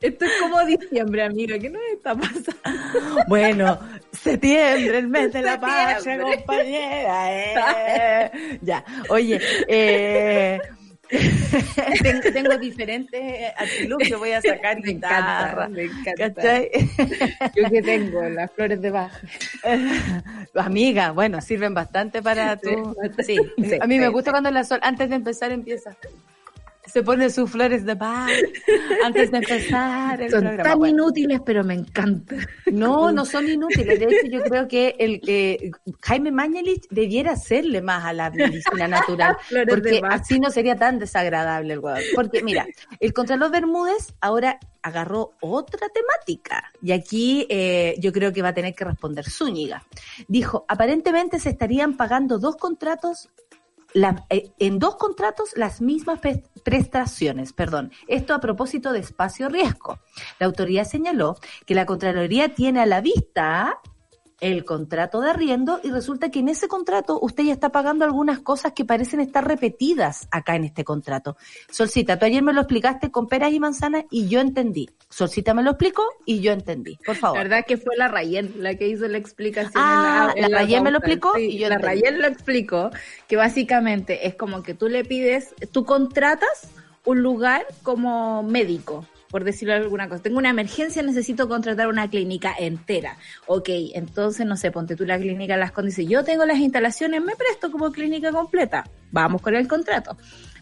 Esto es como diciembre, amiga, ¿qué nos está pasando? Bueno, septiembre, el mes de la Septiembre. compañera. eh. Ya, oye, eh, tengo, tengo diferentes artilugios, voy a sacar Me encanta, guitarra. me encanta. ¿Cachai? Yo que tengo las flores de Bach. Amiga, bueno, sirven bastante para tu... Sí, Sí, a mí me sí, gusta cuando la sol, antes de empezar empieza. Se pone sus flores de paz antes de empezar el Son programa. tan Bueno. inútiles, pero me encanta. No, no son inútiles. De hecho, yo creo que el que Jaime Mañalich debiera hacerle más a la medicina natural, porque así no sería tan desagradable el huevo. Porque mira, el Contralor Bermúdez ahora agarró otra temática y aquí eh, yo creo que va a tener que responder Zúñiga. Dijo, aparentemente se estarían pagando dos contratos la- eh, en dos contratos las mismas prestaciones, perdón. Esto a propósito de espacio riesgo. La autoridad señaló que la Contraloría tiene a la vista el contrato de arriendo y resulta que en ese contrato usted ya está pagando algunas cosas que parecen estar repetidas acá en este contrato. Solcita, tú ayer me lo explicaste con peras y manzanas y yo entendí. Solcita me lo explicó y yo entendí. Por La favor. verdad que fue la Rayen la que hizo la explicación. Ah, en la Rayen me lo explicó Sí, y yo La entendí. Rayen lo explicó, que básicamente es como que tú le pides, tú contratas un lugar como médico, por decirlo alguna cosa. Tengo una emergencia, necesito contratar una clínica entera. Ok, entonces, no sé, ponte tú la clínica Las dice, yo tengo las instalaciones, me presto como clínica completa. Vamos con el contrato.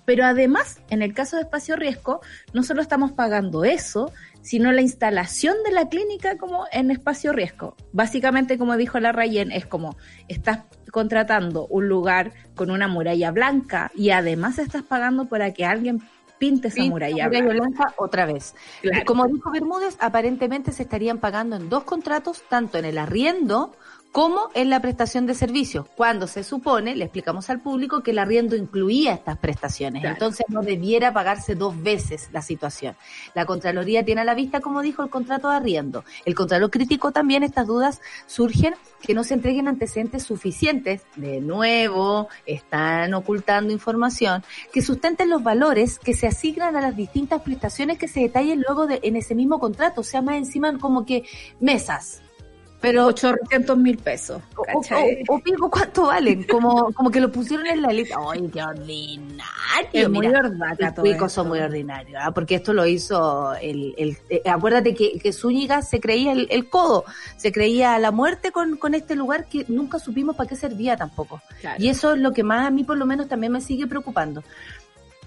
Pero además, en el caso de espacio riesgo, no solo estamos pagando eso, sino la instalación de la clínica como en espacio riesgo. Básicamente, como dijo la Rayen, es como estás contratando un lugar con una muralla blanca y además estás pagando para que alguien pinte blanca otra vez. Claro. Como dijo Bermúdez, aparentemente se estarían pagando en dos contratos, tanto en el arriendo como en la prestación de servicios, cuando se supone, le explicamos al público, que el arriendo incluía estas prestaciones. Claro. Entonces no debiera pagarse dos veces la situación. La Contraloría tiene a la vista, como dijo, el contrato de arriendo. El Contralor criticó también estas dudas surgen que no se entreguen antecedentes suficientes. De nuevo, están ocultando información que sustenten los valores que se asignan a las distintas prestaciones que se detallen luego de, en ese mismo contrato. O sea, más encima como que mesas. Pero 800 mil pesos. O, ¿cachai? o- o pico, ¿cuánto valen? Como, como que lo pusieron en la lista. ¡Ay, qué ordinario! Es muy Los esto. son muy ordinarios, ¿ah? porque esto lo hizo el... el eh, acuérdate que, que Zúñiga se creía el, el codo, se creía la muerte con, con este lugar que nunca supimos para qué servía tampoco. Claro. Y eso es lo que más a mí por lo menos también me sigue preocupando.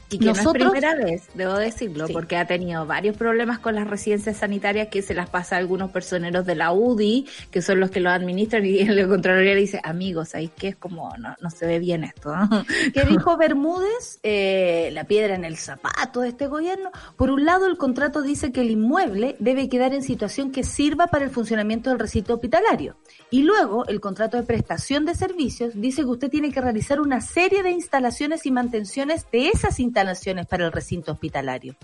Y que Nosotros- no es primera vez, debo decirlo, Sí. porque ha tenido varios problemas con las residencias sanitarias que se las pasa a algunos personeros de la UDI, que son los que lo administran, y el Contraloría le dice, amigos, ahí que es como, no, no se ve bien esto. ¿no?". ¿Qué dijo Bermúdez? Eh, la piedra en el zapato de este gobierno. Por un lado, el contrato dice que el inmueble debe quedar en situación que sirva para el funcionamiento del recinto hospitalario. Y luego, el contrato de prestación de servicios dice que usted tiene que realizar una serie de instalaciones y mantenciones de esas instalaciones para el recinto hospitalario.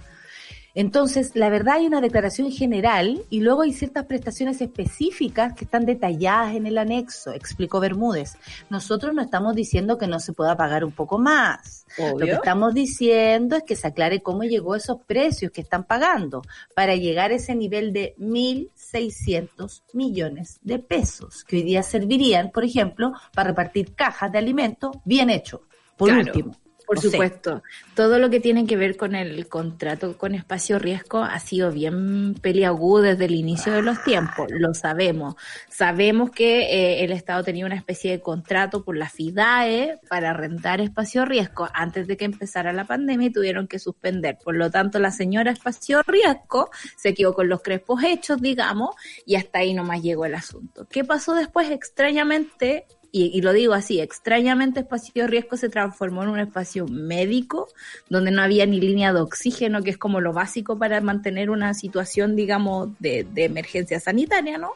Entonces, la verdad hay una declaración general y luego hay ciertas prestaciones específicas que están detalladas en el anexo, explicó Bermúdez. Nosotros no estamos diciendo que no se pueda pagar un poco más. Lo que estamos diciendo es que se aclare cómo llegó a esos precios que están pagando para llegar a ese nivel de 1.600 millones de pesos, que hoy día servirían, por ejemplo, para repartir cajas de alimentos bien hecho. Por Claro. último. Por No sé. supuesto, todo lo que tiene que ver con el contrato con espacio riesgo ha sido bien peliagudo desde el inicio de los tiempos, lo sabemos. Sabemos que eh, el Estado tenía una especie de contrato por la FIDAE para rentar espacio riesgo antes de que empezara la pandemia y tuvieron que suspender. Por lo tanto, la señora espacio riesgo se quedó con los crespos hechos, digamos, y hasta ahí nomás llegó el asunto. ¿Qué pasó después? Extrañamente, y, y lo digo así, extrañamente Espacio Riesgo se transformó en un espacio médico donde no había ni línea de oxígeno, que es como lo básico para mantener una situación, digamos, de, de emergencia sanitaria, ¿no?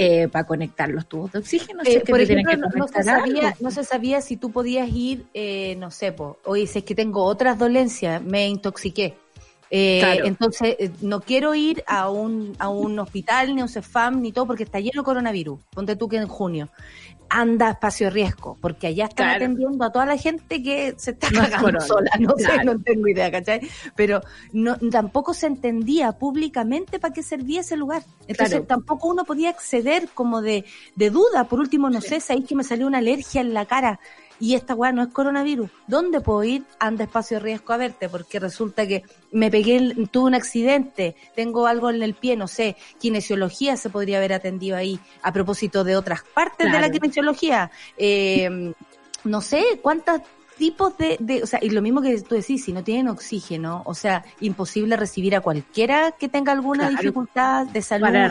Eh, para conectar los tubos de oxígeno. si Eh, es que por ejemplo, que no, se sabía, no se sabía si tú podías ir, eh, no sé, po, oye, si es que tengo otras dolencias, me intoxiqué. Eh, Claro. Entonces, eh, no quiero ir a un, a un hospital, ni a un CEFAM, ni todo, porque está lleno de coronavirus. Ponte tú que en junio. Anda a espacio riesgo, porque allá están Claro. atendiendo a toda la gente que se está No cagando sola. No sé, no tengo idea, ¿cachai? Pero no, tampoco se entendía públicamente para qué servía ese lugar. Entonces, tampoco uno podía acceder como de, de duda. Por último, no sé, sabéis que me salió una alergia en la cara y esta weá no es coronavirus. ¿Dónde puedo ir? Anda a espacio de riesgo a verte, porque resulta que me pegué, en- tuve un accidente, tengo algo en el pie, no sé, kinesiología se podría haber atendido ahí, a propósito de otras partes de la kinesiología. Eh, no sé, cuántos tipos de, de, o sea, y lo mismo que tú decís, si no tienen oxígeno, o sea, imposible recibir a cualquiera que tenga alguna Claro. dificultad de salud Para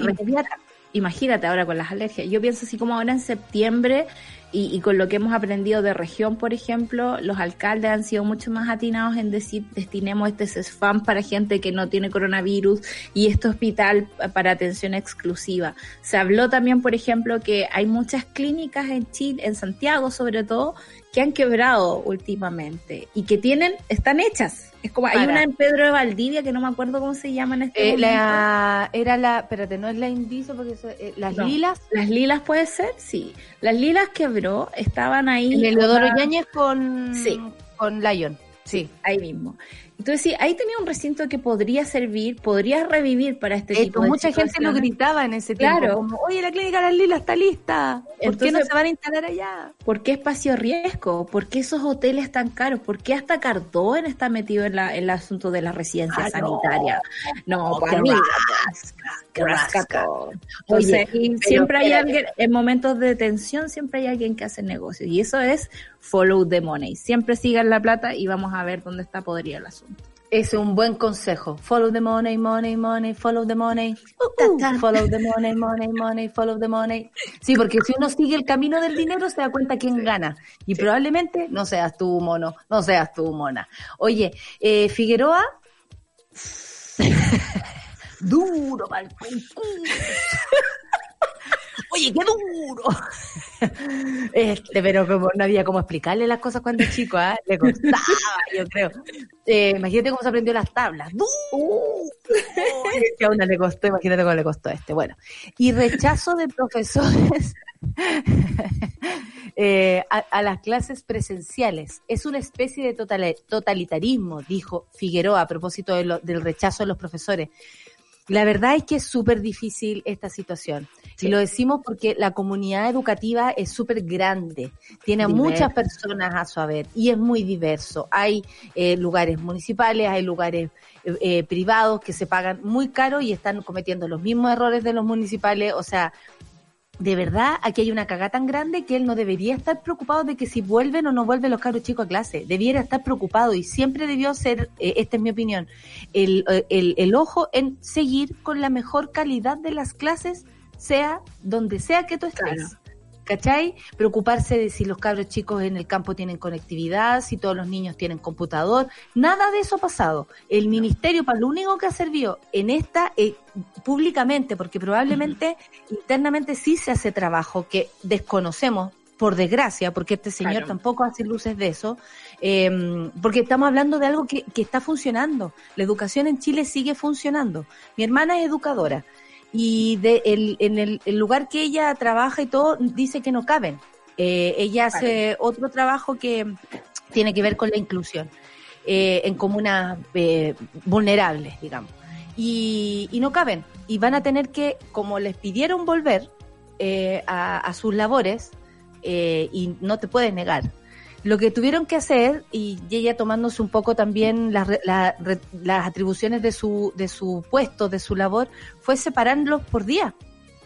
imagínate ahora con las alergias. Yo pienso así como ahora en septiembre y, y con lo que hemos aprendido de región, por ejemplo, los alcaldes han sido mucho más atinados en decir destinemos este CESFAM para gente que no tiene coronavirus y este hospital para atención exclusiva. Se habló también, por ejemplo, que hay muchas clínicas en Chile, en Santiago sobre todo, que han quebrado últimamente y que tienen, están hechas. Es como, hay una en Pedro de Valdivia que no me acuerdo cómo se llama en este Eh, momento. la, era la, espérate, no es la indicio porque eso, eh, las No. lilas, Las lilas puede ser, sí. Las lilas quebró, estaban ahí. el Eleodoro una- Yáñez con, Sí. con Lion. Sí. Ahí mismo. Entonces sí, ahí tenía un recinto que podría servir, podría revivir para este Eh, tipo de mucha gente lo gritaba en ese tiempo. Claro. Como, Oye, la clínica Las Lilas está lista. ¿Por qué no se van a instalar allá? ¿Por qué espacio riesgo? ¿Por qué esos hoteles tan caros? ¿Por qué hasta Cardón está metido en, la, en el asunto de la residencia Ah, no. sanitaria? No, Oh, para mí. rasca. Oye, Entonces, pero siempre hay alguien, en momentos de tensión, siempre hay alguien que hace negocio. Y eso es follow the money. Siempre sigan la plata y vamos a ver dónde está podrido el asunto. Es un buen consejo. Follow the money, money, money, follow the money. Uh, uh, follow the money, money, money, follow the money. Sí, porque si uno sigue el camino del dinero se da cuenta quién gana. Y probablemente no seas tú, mono, no seas tú, mona. Oye, eh, Figueroa. Duro para el Oye, qué duro. Este, pero como no había cómo explicarle las cosas cuando chico, ¿ah? Le costaba, yo creo. Eh, imagínate cómo se aprendió las tablas. Uy, que a una le costó, imagínate cómo le costó a este. Bueno, y rechazo de profesores eh, a, a las clases presenciales. Es una especie de totali- totalitarismo, dijo Figueroa a propósito de lo- del rechazo de los profesores. La verdad es que es súper difícil esta situación. Sí. Y lo decimos porque la comunidad educativa es súper grande, tiene a muchas personas a su haber y es muy diverso. Hay eh, lugares municipales, hay lugares eh, eh, privados que se pagan muy caro y están cometiendo los mismos errores de los municipales. O sea, de verdad, aquí hay una cagada tan grande que él no debería estar preocupado de que si vuelven o no vuelven los cabros chicos a clase. Debiera estar preocupado y siempre debió ser, eh, esta es mi opinión, el, eh, el, el ojo en seguir con la mejor calidad de las clases, sea donde sea que tú estés. ¿Cachai? Preocuparse de si los cabros chicos en el campo tienen conectividad, si todos los niños tienen computador. Nada de eso ha pasado. El ministerio, para lo único que ha servido en esta, eh, públicamente, porque probablemente internamente sí se hace trabajo que desconocemos, por desgracia, porque este señor Claro. tampoco hace luces de eso, eh, porque estamos hablando de algo que, que está funcionando. La educación en Chile sigue funcionando. Mi hermana es educadora y de el, en el, el lugar que ella trabaja y todo dice que no caben. Eh, ella hace otro trabajo que tiene que ver con la inclusión eh, en comunas eh, vulnerables, digamos. Y, y no caben. Y van a tener que, como les pidieron volver eh, a, a sus labores, y no te puedes negar. Lo que tuvieron que hacer, y ella tomándose un poco también las, la- las atribuciones de su, de su puesto, de su labor, fue separarlos por día.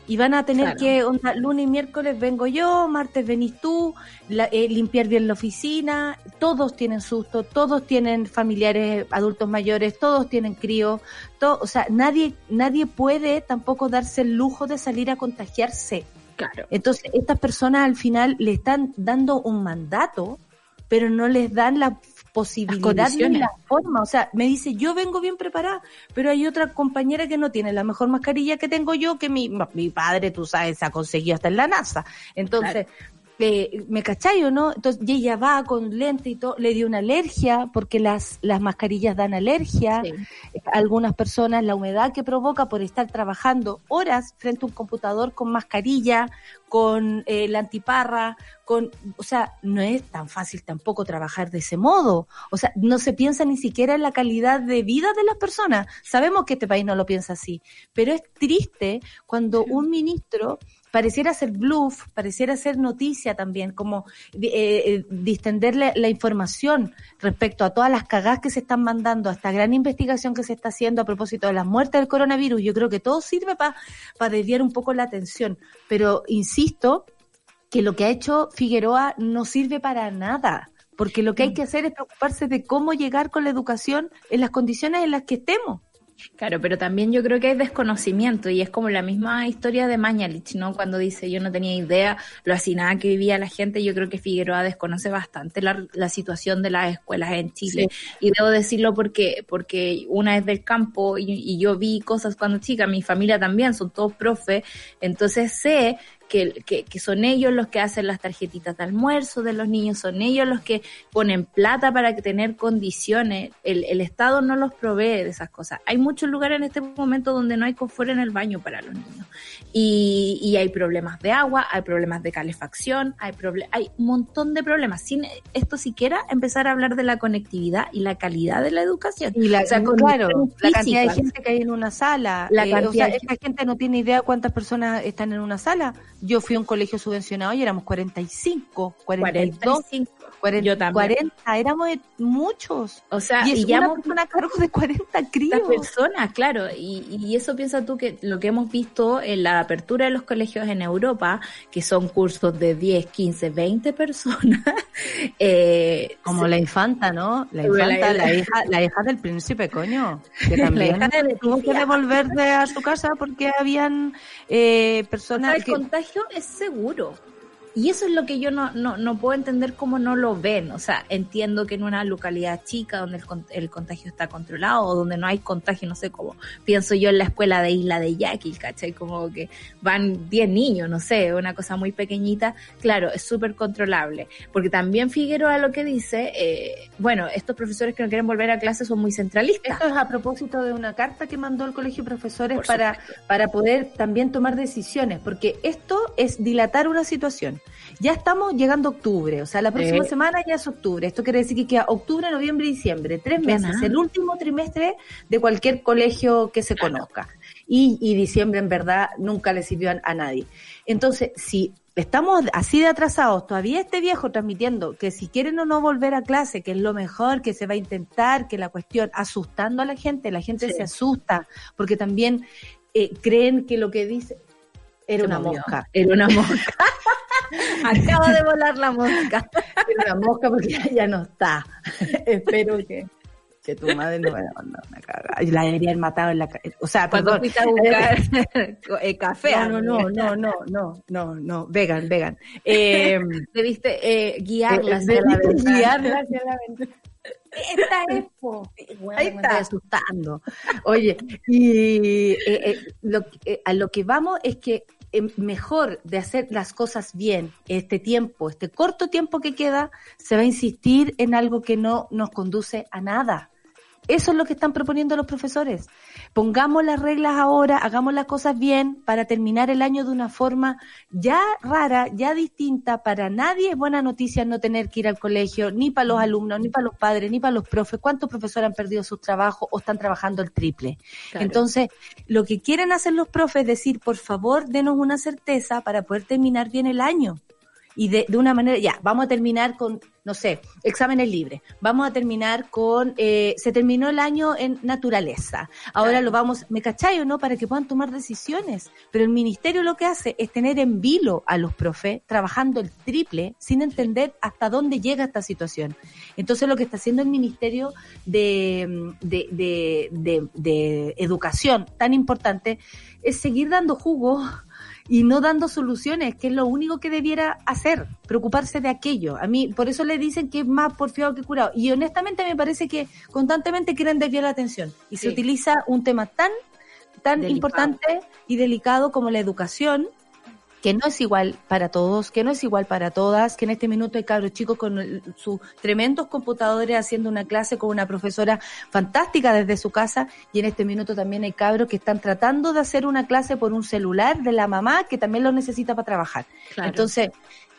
Y van a tener Claro. que, onda, lunes y miércoles vengo yo, martes venís tú, la- eh, limpiar bien la oficina, todos tienen susto, todos tienen familiares adultos mayores, todos tienen críos, todo, o sea, nadie, nadie puede tampoco darse el lujo de salir a contagiarse. Claro. Entonces, estas personas al final le están dando un mandato, pero no les dan la posibilidad ni la forma. O sea, me dice, yo vengo bien preparada, pero hay otra compañera que no tiene la mejor mascarilla que tengo yo, que mi, mi padre, tú sabes, se ha conseguido hasta en la NASA. Entonces, eh, ¿me cachai o no? Entonces, y ella va con lente y todo, le dio una alergia, porque las, las mascarillas dan alergia Sí. algunas personas la humedad que provoca por estar trabajando horas frente a un computador con mascarilla, con eh, la antiparra, con, o sea, no es tan fácil tampoco trabajar de ese modo. O sea, no se piensa ni siquiera en la calidad de vida de las personas. Sabemos que este país no lo piensa así, pero es triste cuando un ministro pareciera ser bluff, pareciera ser noticia también, como eh, eh, distender la, la información respecto a todas las cagadas que se están mandando, a esta gran investigación que se está haciendo a propósito de las muertes del coronavirus. Yo creo que todo sirve para desviar un poco la atención, pero insisto que lo que ha hecho Figueroa no sirve para nada, porque lo que hay que hacer es preocuparse de cómo llegar con la educación en las condiciones en las que estemos. Claro, pero también yo creo que hay desconocimiento y es como la misma historia de Mañalich, ¿no? Cuando dice yo no tenía idea lo hacinada que vivía la gente, yo creo que Figueroa desconoce bastante la, la situación de las escuelas en Chile. Y debo decirlo porque, porque una es del campo y, y yo vi cosas cuando chica, mi familia también, son todos profes, entonces sé que, que, que, son ellos los que hacen las tarjetitas de almuerzo de los niños, son ellos los que ponen plata para tener condiciones. El, el Estado no los provee de esas cosas. Hay muchos lugares en este momento donde no hay confort en el baño para los niños. Y, y hay problemas de agua, hay problemas de calefacción, hay, hay un montón de problemas. Sin esto siquiera empezar a hablar de la conectividad y la calidad de la educación. Y la, o sea, claro, la cantidad de gente que hay en una sala. La Eh, cantidad o sea, de esta gente no tiene idea cuántas personas están en una sala. Yo fui a un colegio subvencionado y éramos 45, 42, 45. 40, Yo también. 40, éramos muchos. O sea, y es y una persona a cargo de 40 críos. Personas, claro, y, y eso piensa tú que lo que hemos visto en la apertura de los colegios en Europa, que son cursos de 10, 15, 20 personas, eh, Como se- la infanta, ¿no? La la- infanta, la, la- hija, la hija del príncipe, coño. Que La también hija de tuvo que devolverse a su casa porque habían eh, o personas sea, el que... contagio es seguro. Y eso es lo que yo no, no, no puedo entender cómo no lo ven. O sea, entiendo que en una localidad chica donde el, el contagio está controlado o donde no hay contagio, no sé cómo. Pienso yo en la escuela de Isla de Yaqui, ¿cachai? Como que van 10 niños, no sé, una cosa muy pequeñita. Claro, es súper controlable. Porque también Figueroa lo que dice, eh, bueno, estos profesores que no quieren volver a clase son muy centralistas. Esto es a propósito de una carta que mandó el Colegio de Profesores para, para poder también tomar decisiones, porque esto es dilatar una situación. Ya estamos llegando a octubre, o sea, la próxima semana ya es octubre. Esto quiere decir que queda octubre, noviembre y diciembre, tres meses, nada. el último trimestre de cualquier colegio que se conozca. Y, y diciembre en verdad nunca le sirvió a, a nadie. Entonces, si estamos así de atrasados, todavía este viejo transmitiendo que si quieren o no volver a clase, que es lo mejor, que se va a intentar, que la cuestión, asustando a la gente, la gente Sí. se asusta, porque también eh, creen que lo que dice era Se una movió. mosca. Era una mosca. Acaba de volar la mosca. Era una mosca porque ya, ya no está. Espero que... Que tu madre no me no, una cagada. La deberían matado en la... O sea, Cuando fuiste a buscar eh, café. No, no, no, no, no, no, no, no, vegan, vegan. Eh, Debiste eh, guiarla hacia la guiarla hacia la ventana. Esta es, po. Ahí me está. estoy asustando. Oye, y eh, eh, lo, eh, a lo que vamos es que mejor de hacer las cosas bien este tiempo, este corto tiempo que queda, se va a insistir en algo que no nos conduce a nada. Eso es lo que están proponiendo los profesores. Pongamos las reglas ahora, hagamos las cosas bien para terminar el año de una forma ya rara, ya distinta. Para nadie es buena noticia no tener que ir al colegio, ni para los alumnos, ni para los padres, ni para los profes. ¿Cuántos profesores han perdido sus trabajos o están trabajando el triple? Claro. Entonces, lo que quieren hacer los profes es decir, por favor, denos una certeza para poder terminar bien el año. Y de, de una manera, ya, vamos a terminar con, no sé, exámenes libres. Vamos a terminar con, eh, se terminó el año en naturaleza. Ahora lo vamos, ¿me cachai o no? Para que puedan tomar decisiones. Pero el ministerio lo que hace es tener en vilo a los profes trabajando el triple sin entender hasta dónde llega esta situación. Entonces lo que está haciendo el Ministerio de, de, de, de, de Educación tan importante es seguir dando jugo y no dando soluciones, que es lo único que debiera hacer, preocuparse de aquello. A mí, por eso le dicen que es más porfiado que curado. Y honestamente me parece que constantemente quieren desviar la atención. Y se utiliza un tema tan, tan Delicado. importante y delicado como la educación, que no es igual para todos, que no es igual para todas, que en este minuto hay cabros chicos con el- sus tremendos computadores haciendo una clase con una profesora fantástica desde su casa y en este minuto también hay cabros que están tratando de hacer una clase por un celular de la mamá que también lo necesita para trabajar. Claro. Entonces,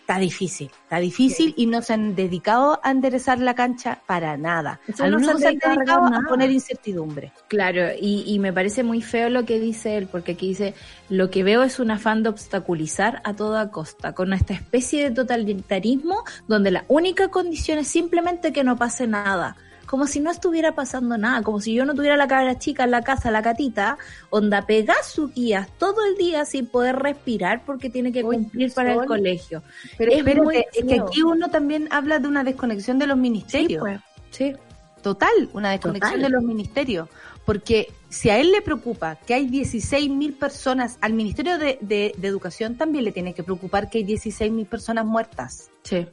está difícil, está difícil y no se han dedicado a enderezar la cancha para nada. Eso Al no se único han que se han dedicado a a poner incertidumbre. Claro, y, y me parece muy feo lo que dice él, porque aquí dice, lo que veo es un afán de obstaculizar a toda costa, con esta especie de totalitarismo donde la única condición es simplemente que no pase nada. Como si no estuviera pasando nada, como si yo no tuviera la cabra chica en la casa, la catita, onda pega sus guías todo el día sin poder respirar porque tiene que Uy, cumplir para el colegio. Pero Es espérate, es que aquí uno también habla de una desconexión de los ministerios. pues, sí. Total, una desconexión Total. de los ministerios. Porque si a él le preocupa que hay 16 mil personas, al Ministerio de, de- de Educación también le tiene que preocupar que hay 16 mil personas muertas. Sí.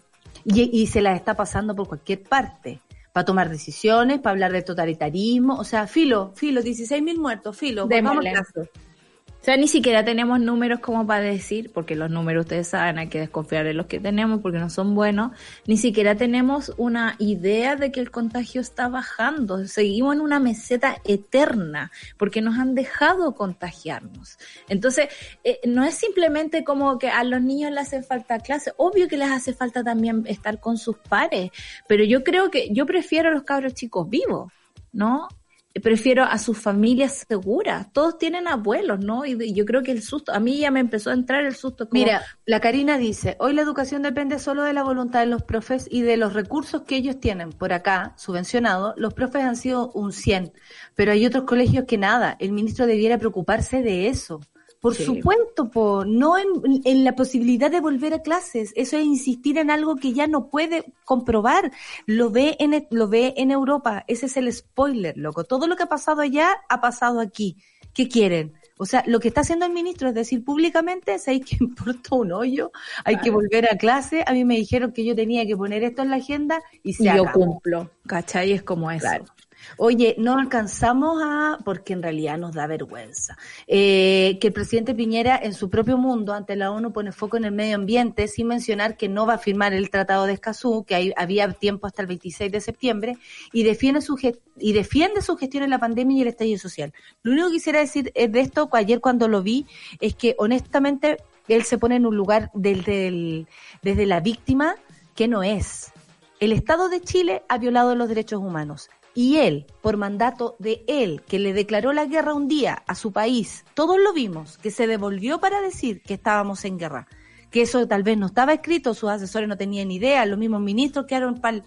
Y, y se las está pasando por cualquier parte. Para tomar decisiones, para hablar de totalitarismo. O sea, filo, filo, 16 mil muertos, filo. Démosle. O sea, ni siquiera tenemos números como para decir, porque los números ustedes saben, hay que desconfiar de los que tenemos porque no son buenos, ni siquiera tenemos una idea de que el contagio está bajando. Seguimos en una meseta eterna porque nos han dejado contagiarnos. Entonces, eh, no es simplemente como que a los niños les hace falta clase, obvio que les hace falta también estar con sus pares, pero yo creo que yo prefiero a los cabros chicos vivos, ¿no? Prefiero a sus familias seguras. Todos tienen abuelos, ¿no? Y yo creo que el susto, a mí ya me empezó a entrar el susto. Como, Mira, la Karina dice, hoy la educación depende solo de la voluntad de los profes y de los recursos que ellos tienen. Por acá, subvencionado, los profes han sido un 100, pero hay otros colegios que nada. El ministro debiera preocuparse de eso. Por Sí. supuesto, po, no en, en la posibilidad de volver a clases. Eso es insistir en algo que ya no puede comprobar. Lo ve en, lo ve en Europa. Ese es el spoiler, loco. Todo lo que ha pasado allá ha pasado aquí. ¿Qué quieren? O sea, lo que está haciendo el ministro es decir públicamente, ¿sabéis que importa un hoyo? Hay que volver a clase. A mí me dijeron que yo tenía que poner esto en la agenda y se y yo acabó. cumplo, ¿cachai? Es como eso. Claro. Oye, no alcanzamos a, porque en realidad nos da vergüenza, eh, que el presidente Piñera en su propio mundo ante la ONU pone foco en el medio ambiente sin mencionar que no va a firmar el Tratado de Escazú, que había tiempo hasta el 26 de septiembre, y defiende su, y defiende su gestión en la pandemia y el estallido social. Lo único que quisiera decir es de esto, ayer cuando lo vi, es que honestamente él se pone en un lugar desde la víctima que no es. El Estado de Chile ha violado los derechos humanos. Y él, por mandato de él, que le declaró la guerra un día a su país, todos lo vimos, que se devolvió para decir que estábamos en guerra, que eso tal vez no estaba escrito, sus asesores no tenían idea, los mismos ministros quedaron, pal-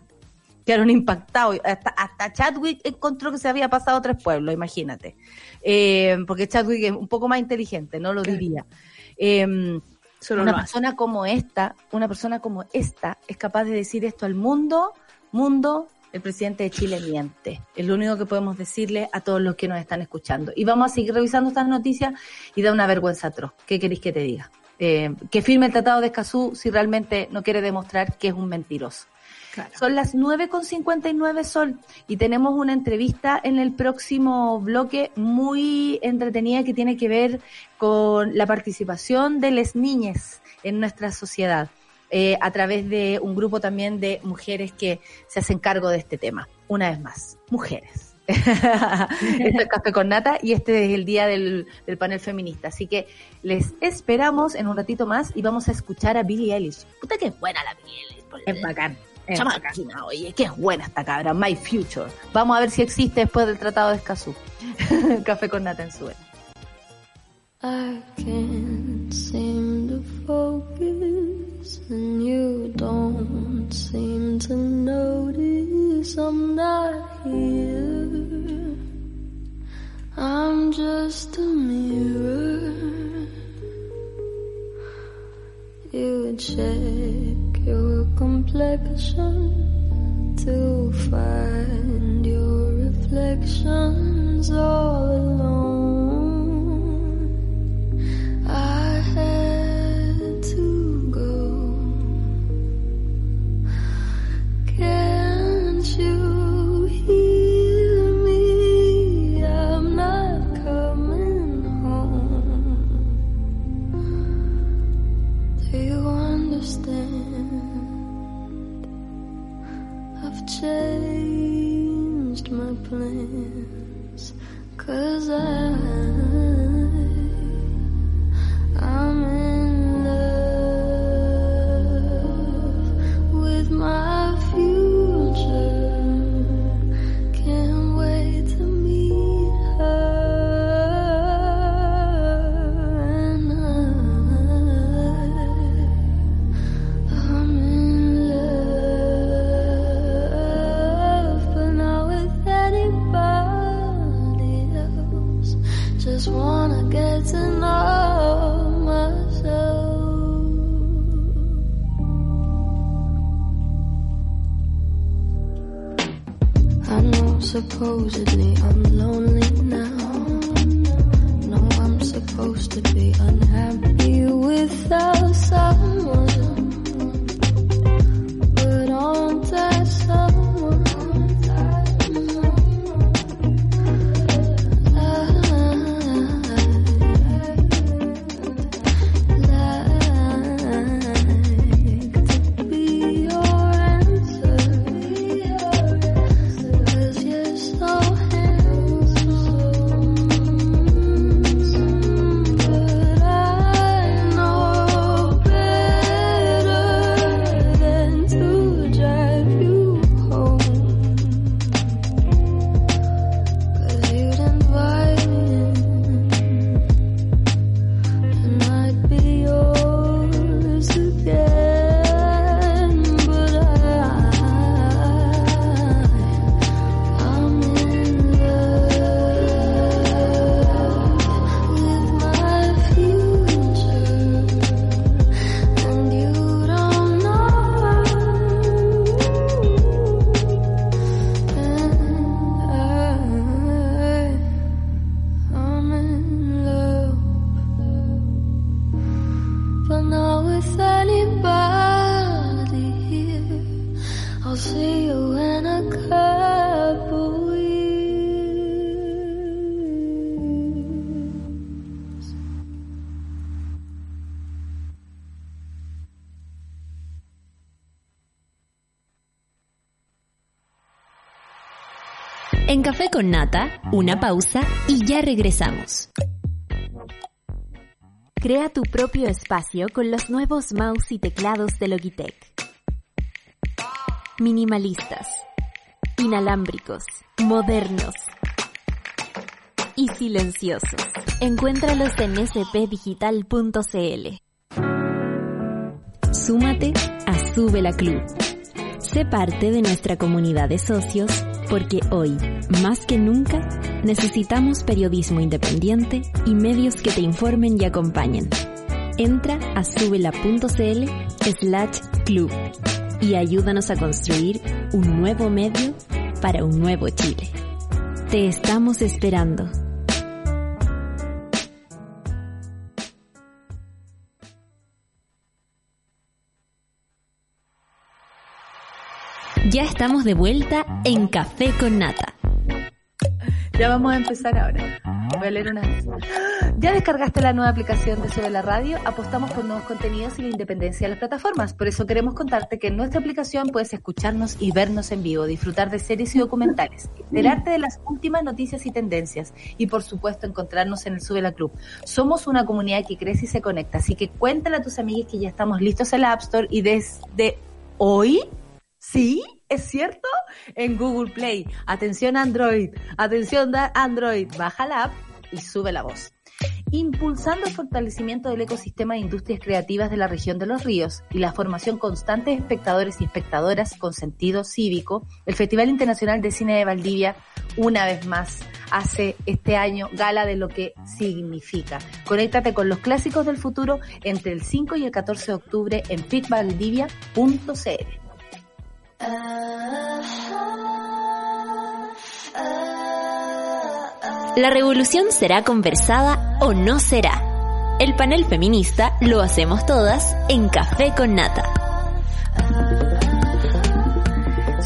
quedaron impactados, hasta, hasta Chadwick encontró que se había pasado a tres pueblos, imagínate, Eh, porque Chadwick es un poco más inteligente, no lo diría. Eh, Solo una hace. persona como esta, una persona como esta, es capaz de decir esto al mundo, mundo, el presidente de Chile miente. Es lo único que podemos decirle a todos los que nos están escuchando. Y vamos a seguir revisando estas noticias y da una vergüenza atroz. ¿Qué queréis que te diga? Eh, que firme el Tratado de Escazú si realmente no quiere demostrar que es un mentiroso. Claro. Son las 9.59 Sol y tenemos una entrevista en el próximo bloque muy entretenida que tiene que ver con la participación de las niñas en nuestra sociedad eh, a través de un grupo también de mujeres que se hacen cargo de este tema. Una vez más, mujeres. Esto es Café con Nata y este es el día del, del panel feminista. Así que les esperamos en un ratito más y vamos a escuchar a Billie Eilish. Puta que es buena la Billie Eilish. por Es bacán. es Chama bacán. máquina, oye, qué es buena esta cabra, My Future. Vamos a ver si existe después del Tratado de Escazú. Café con nata en su vez. I can't seem to focus, and you don't seem to notice I'm not here. I'm just a mirror. You check your complexion to find your reflections all alone. I had changed my plans. Cause I, En Café con Nata, una pausa y ya regresamos. Crea tu propio espacio con los nuevos mouse y teclados de Logitech. Minimalistas, inalámbricos, modernos y silenciosos. Encuéntralos en spdigital.cl. Súmate a Sube la Club. Sé parte de nuestra comunidad de socios porque hoy, más que nunca, necesitamos periodismo independiente y medios que te informen y acompañen. Entra a subela.cl slash club y ayúdanos a construir un nuevo medio para un nuevo Chile. Te estamos esperando. Ya estamos de vuelta en Café con Nata. Ya vamos a empezar ahora. Voy a leer una vez. ¿Ya descargaste la nueva aplicación de Sobre la Radio? Apostamos por nuevos contenidos y la independencia de las plataformas. Por eso queremos contarte que en nuestra aplicación puedes escucharnos y vernos en vivo, disfrutar de series y documentales, enterarte de las últimas noticias y tendencias y por supuesto encontrarnos en el Sube la Club. Somos una comunidad que crece y se conecta, así que cuéntale a tus amigos que ya estamos listos en la App Store y desde hoy, sí, es cierto, en Google Play. Atención Android, atención Android, baja la app y sube la voz. Impulsando el fortalecimiento del ecosistema de industrias creativas de la región de los ríos y la formación constante de espectadores y espectadoras con sentido cívico, el Festival Internacional de Cine de Valdivia, una vez más, hace este año gala de lo que significa. Conéctate con los clásicos del futuro entre el 5 y el 14 de octubre en fitvaldivia.cl. La revolución será conversada o no será. El panel feminista lo hacemos todas en Café con Nata.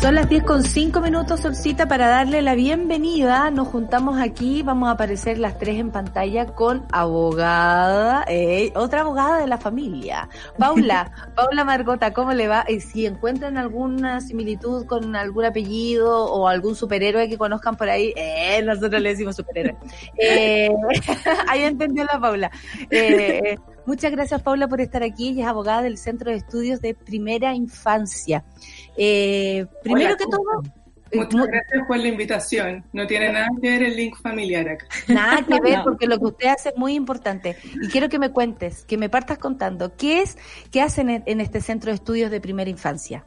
Son las 10 con 5 minutos, Solcita, para darle la bienvenida. Nos juntamos aquí, vamos a aparecer las tres en pantalla con abogada, eh, otra abogada de la familia. Paula, Paula Margota, ¿cómo le va? Eh, si encuentran alguna similitud con algún apellido o algún superhéroe que conozcan por ahí, eh, nosotros le decimos superhéroe. Eh, ahí entendió la Paula. Eh, muchas gracias, Paula, por estar aquí. Ella es abogada del Centro de Estudios de Primera Infancia. Eh, primero Hola, que ¿cómo todo, Muchas mu- gracias por la invitación. No tiene nada que ver el link familiar acá. nada que ver No. porque lo que usted hace es muy importante. Y quiero que me cuentes, que me partas contando, ¿qué es, qué hacen en, en este centro de estudios de primera infancia?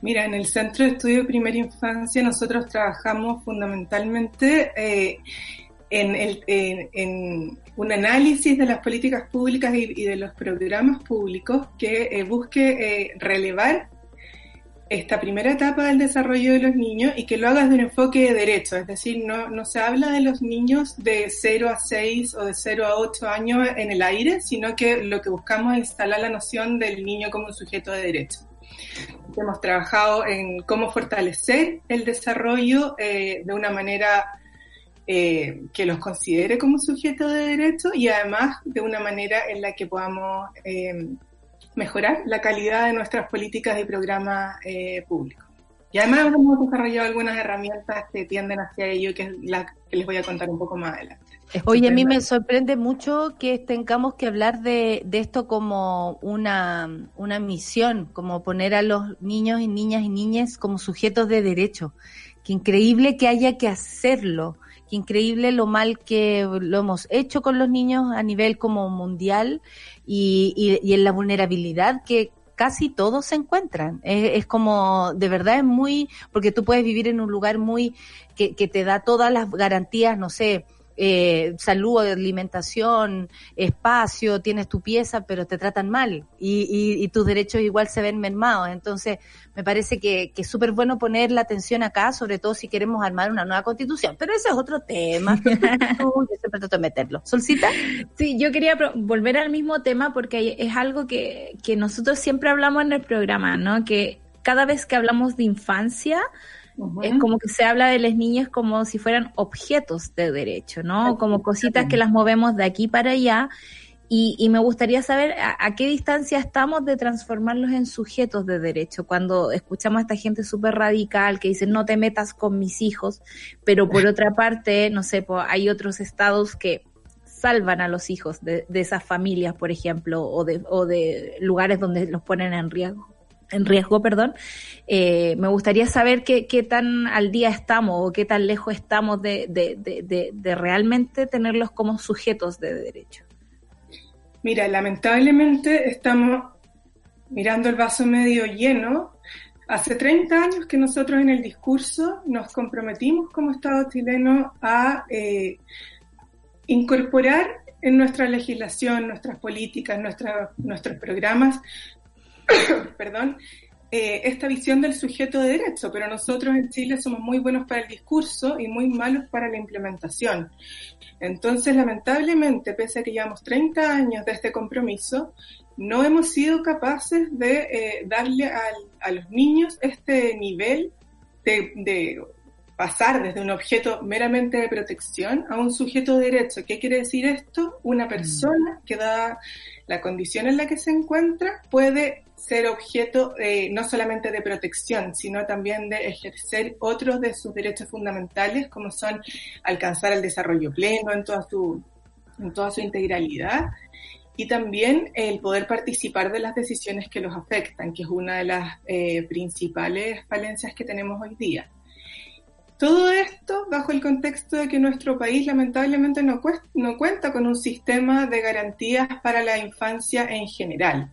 Mira, en el Centro de Estudio de Primera Infancia nosotros trabajamos fundamentalmente eh, en, el- en- en un análisis de las políticas públicas y, y de los programas públicos que eh, busque eh, relevar esta primera etapa del desarrollo de los niños y que lo hagas de un enfoque de derecho, es decir, no, no se habla de los niños de 0 a 6 o de 0 a 8 años en el aire, sino que lo que buscamos es instalar la noción del niño como un sujeto de derecho. Hemos trabajado en cómo fortalecer el desarrollo eh, de una manera eh, que los considere como sujeto de derecho y además de una manera en la que podamos eh, mejorar la calidad de nuestras políticas y programas eh, públicos. Y además hemos desarrollado algunas herramientas que tienden hacia ello, que es la que les voy a contar un poco más adelante. Oye, a mí me sorprende mucho que tengamos que hablar de, de esto como una, una misión, como poner a los niños y niñas y niñas como sujetos de derecho. Qué increíble que haya que hacerlo. Qué increíble lo mal que lo hemos hecho con los niños a nivel como mundial y, y, y en la vulnerabilidad que casi todos se encuentran. Es, es, como, de verdad es muy, porque tú puedes vivir en un lugar muy, que, que te da todas las garantías, no sé, eh, salud, alimentación, espacio, tienes tu pieza, pero te tratan mal y, y, y tus derechos igual se ven mermados. Entonces, me parece que, que es súper bueno poner la atención acá, sobre todo si queremos armar una nueva constitución. Pero ese es otro tema. yo siempre trato de meterlo. ¿Solcita? Sí, yo quería volver al mismo tema porque es algo que, que nosotros siempre hablamos en el programa, ¿no? Que cada vez que hablamos de infancia, Uh -huh. Es como que se habla de las niñas como si fueran objetos de derecho, ¿no? Como cositas que las movemos de aquí para allá. Y, y me gustaría saber a, a, qué distancia estamos de transformarlos en sujetos de derecho. Cuando escuchamos a esta gente súper radical que dice no te metas con mis hijos, pero por otra parte, no sé, pues hay otros estados que salvan a los hijos de, de esas familias, por ejemplo, o de, o de lugares donde los ponen en riesgo. En riesgo, perdón. Eh, me gustaría saber qué, tan al día estamos o qué tan lejos estamos de, realmente tenerlos como sujetos de derecho. Mira, lamentablemente estamos mirando el vaso medio lleno. Hace 30 años que nosotros en el discurso nos comprometimos como Estado chileno a eh, incorporar en nuestra legislación, nuestras políticas, nuestros programas, perdón, eh, esta visión del sujeto de derecho, pero nosotros en Chile somos muy buenos para el discurso y muy malos para la implementación. Entonces, lamentablemente, pese a que llevamos 30 años de este compromiso, no hemos sido capaces de eh, darle al, a los niños este nivel de, de, pasar desde un objeto meramente de protección a un sujeto de derecho. ¿Qué quiere decir esto? Una persona que da la condición en la que se encuentra puede ser objeto eh, no solamente de protección, sino también de ejercer otros de sus derechos fundamentales, como son alcanzar el desarrollo pleno en toda su, en toda su integralidad y también el poder participar de las decisiones que los afectan, que es una de las eh, principales falencias que tenemos hoy día. Todo esto bajo el contexto de que nuestro país lamentablemente no, no cuenta con un sistema de garantías para la infancia en general.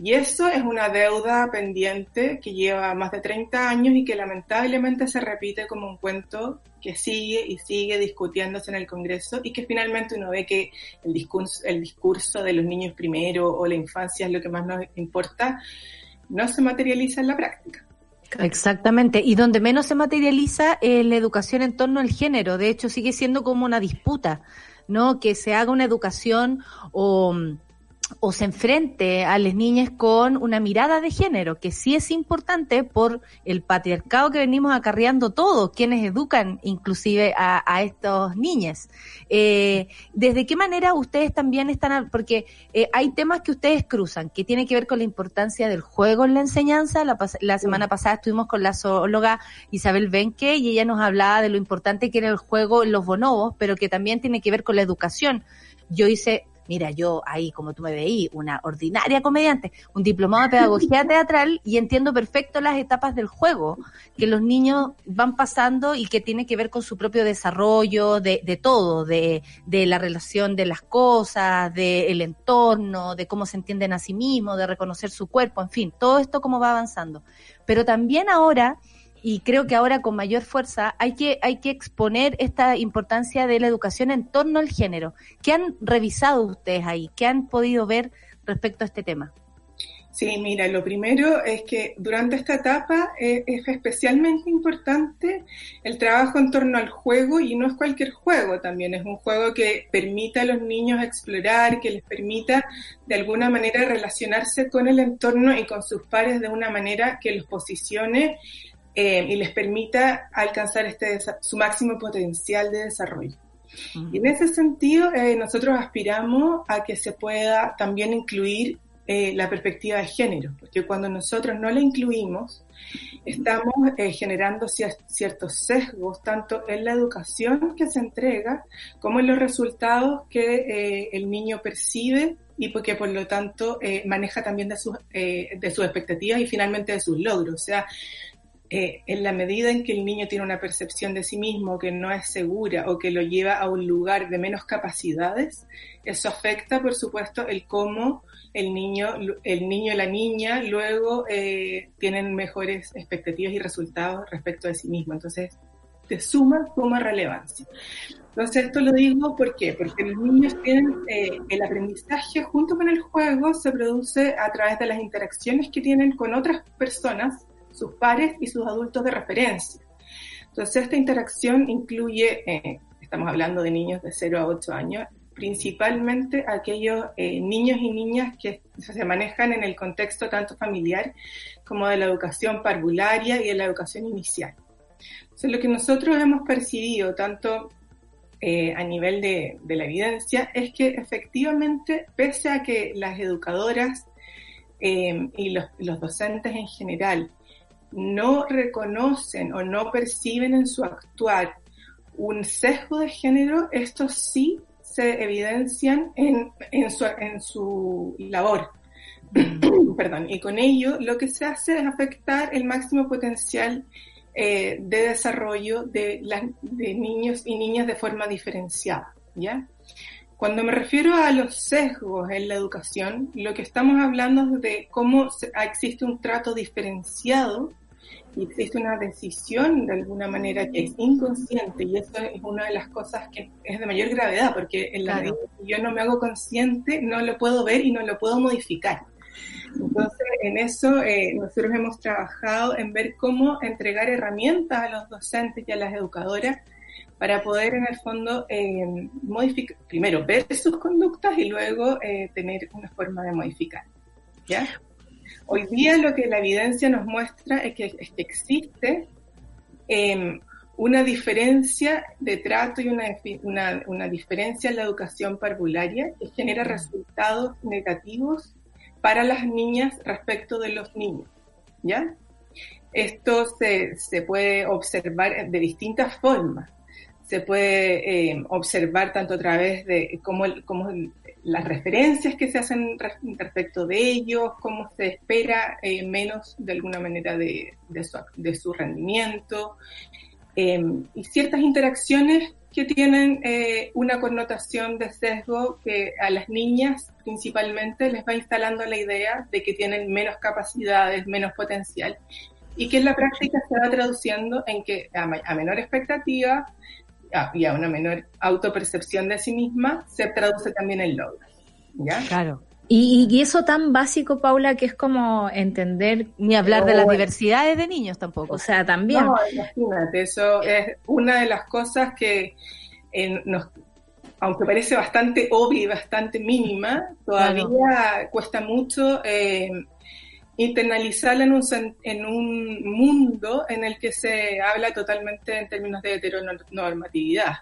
Y eso es una deuda pendiente que lleva más de 30 años y que lamentablemente se repite como un cuento que sigue y sigue discutiéndose en el Congreso y que finalmente uno ve que el discurso, el discurso de los niños primero o la infancia es lo que más nos importa, no se materializa en la práctica. Exactamente, y donde menos se materializa es la educación en torno al género, de hecho sigue siendo como una disputa, ¿no? Que se haga una educación o o se enfrente a las niñas con una mirada de género, que sí es importante por el patriarcado que venimos acarreando todos, quienes educan inclusive a, a estos niñas. Eh, ¿Desde qué manera ustedes también están, porque eh, hay temas que ustedes cruzan, que tiene que ver con la importancia del juego en la enseñanza? La, la semana pasada estuvimos con la zoóloga Isabel Benque y ella nos hablaba de lo importante que era el juego en los bonobos, pero que también tiene que ver con la educación. Yo hice mira, yo ahí, como tú me veí, una ordinaria comediante, un diplomado de pedagogía teatral y entiendo perfecto las etapas del juego que los niños van pasando y que tiene que ver con su propio desarrollo, de, de todo, de, de la relación de las cosas, del entorno, de cómo se entienden a sí mismos, de reconocer su cuerpo, en fin, todo esto cómo va avanzando. Pero también ahora y creo que ahora con mayor fuerza hay que, hay que exponer esta importancia de la educación en torno al género. ¿Qué han revisado ustedes ahí? ¿Qué han podido ver respecto a este tema? Sí, mira, lo primero es que durante esta etapa eh, es especialmente importante el trabajo en torno al juego y no es cualquier juego también, es un juego que permita a los niños explorar, que les permita de alguna manera relacionarse con el entorno y con sus pares de una manera que los posicione eh, y les permita alcanzar este, su máximo potencial de desarrollo. Y en ese sentido, eh, nosotros aspiramos a que se pueda también incluir eh, la perspectiva de género, porque cuando nosotros no la incluimos, estamos eh, generando ciertos sesgos, tanto en la educación que se entrega, como en los resultados que eh, el niño percibe y porque por lo tanto eh, maneja también de sus, de sus expectativas y finalmente de sus logros. O sea, eh, en la medida en que el niño tiene una percepción de sí mismo que no es segura o que lo lleva a un lugar de menos capacidades, eso afecta, por supuesto, el cómo el niño, el niño la niña luego eh, tienen mejores expectativas y resultados respecto de sí mismo. Entonces, de suma, suma relevancia. Entonces, esto lo digo ¿por porque los niños tienen eh, el aprendizaje junto con el juego se produce a través de las interacciones que tienen con otras personas sus pares y sus adultos de referencia. Entonces, esta interacción incluye, eh, estamos hablando de niños de 0 a 8 años, principalmente aquellos eh, niños y niñas que se manejan en el contexto tanto familiar como de la educación parvularia y de la educación inicial. Entonces, lo que nosotros hemos percibido, tanto eh, a nivel de, de, la evidencia, es que efectivamente, pese a que las educadoras eh, y los, los docentes en general no reconocen o no perciben en su actuar un sesgo de género, estos sí se evidencian en, en, su, en su labor. perdón, y con ello lo que se hace es afectar el máximo potencial eh, de desarrollo de, de niños y niñas de forma diferenciada, ¿ya? Cuando me refiero a los sesgos en la educación, lo que estamos hablando es de cómo se- existe un trato diferenciado y existe una decisión de alguna manera que es inconsciente y eso es una de las cosas que es de mayor gravedad porque en la medida que yo no me hago consciente no lo puedo ver y no lo puedo modificar. Entonces, en eso eh, nosotros hemos trabajado en ver cómo entregar herramientas a los docentes y a las educadoras para poder en el fondo eh, modificar, primero ver sus conductas y luego eh, tener una forma de modificar. ¿ya? Hoy día lo que la evidencia nos muestra es que, es que existe eh, una diferencia de trato y una, una, una diferencia en la educación parvularia que genera resultados negativos para las niñas respecto de los niños. ¿ya? Esto se, se puede observar de distintas formas. Se puede eh, observar tanto a través de cómo, el- cómo las referencias que se hacen res- respecto de ellos, cómo se espera eh, menos de alguna manera de, de su, de su rendimiento, eh, y ciertas interacciones que tienen eh, una connotación de sesgo que a las niñas principalmente les va instalando la idea de que tienen menos capacidades, menos potencial, y que en la práctica se va traduciendo en que a, a menor expectativa y a una menor autopercepción de sí misma se traduce también en logros. ¿ya? Claro. Y, y eso tan básico, Paula, que es como entender, Ni hablar de las diversidades de niños tampoco. o sea, también. No, imagínate, eso es una de las cosas que eh, nos, aunque parece bastante obvia y bastante mínima, todavía cuesta mucho eh, internalizarla en un, sen- en un mundo en el que se habla totalmente en términos de heteronormatividad.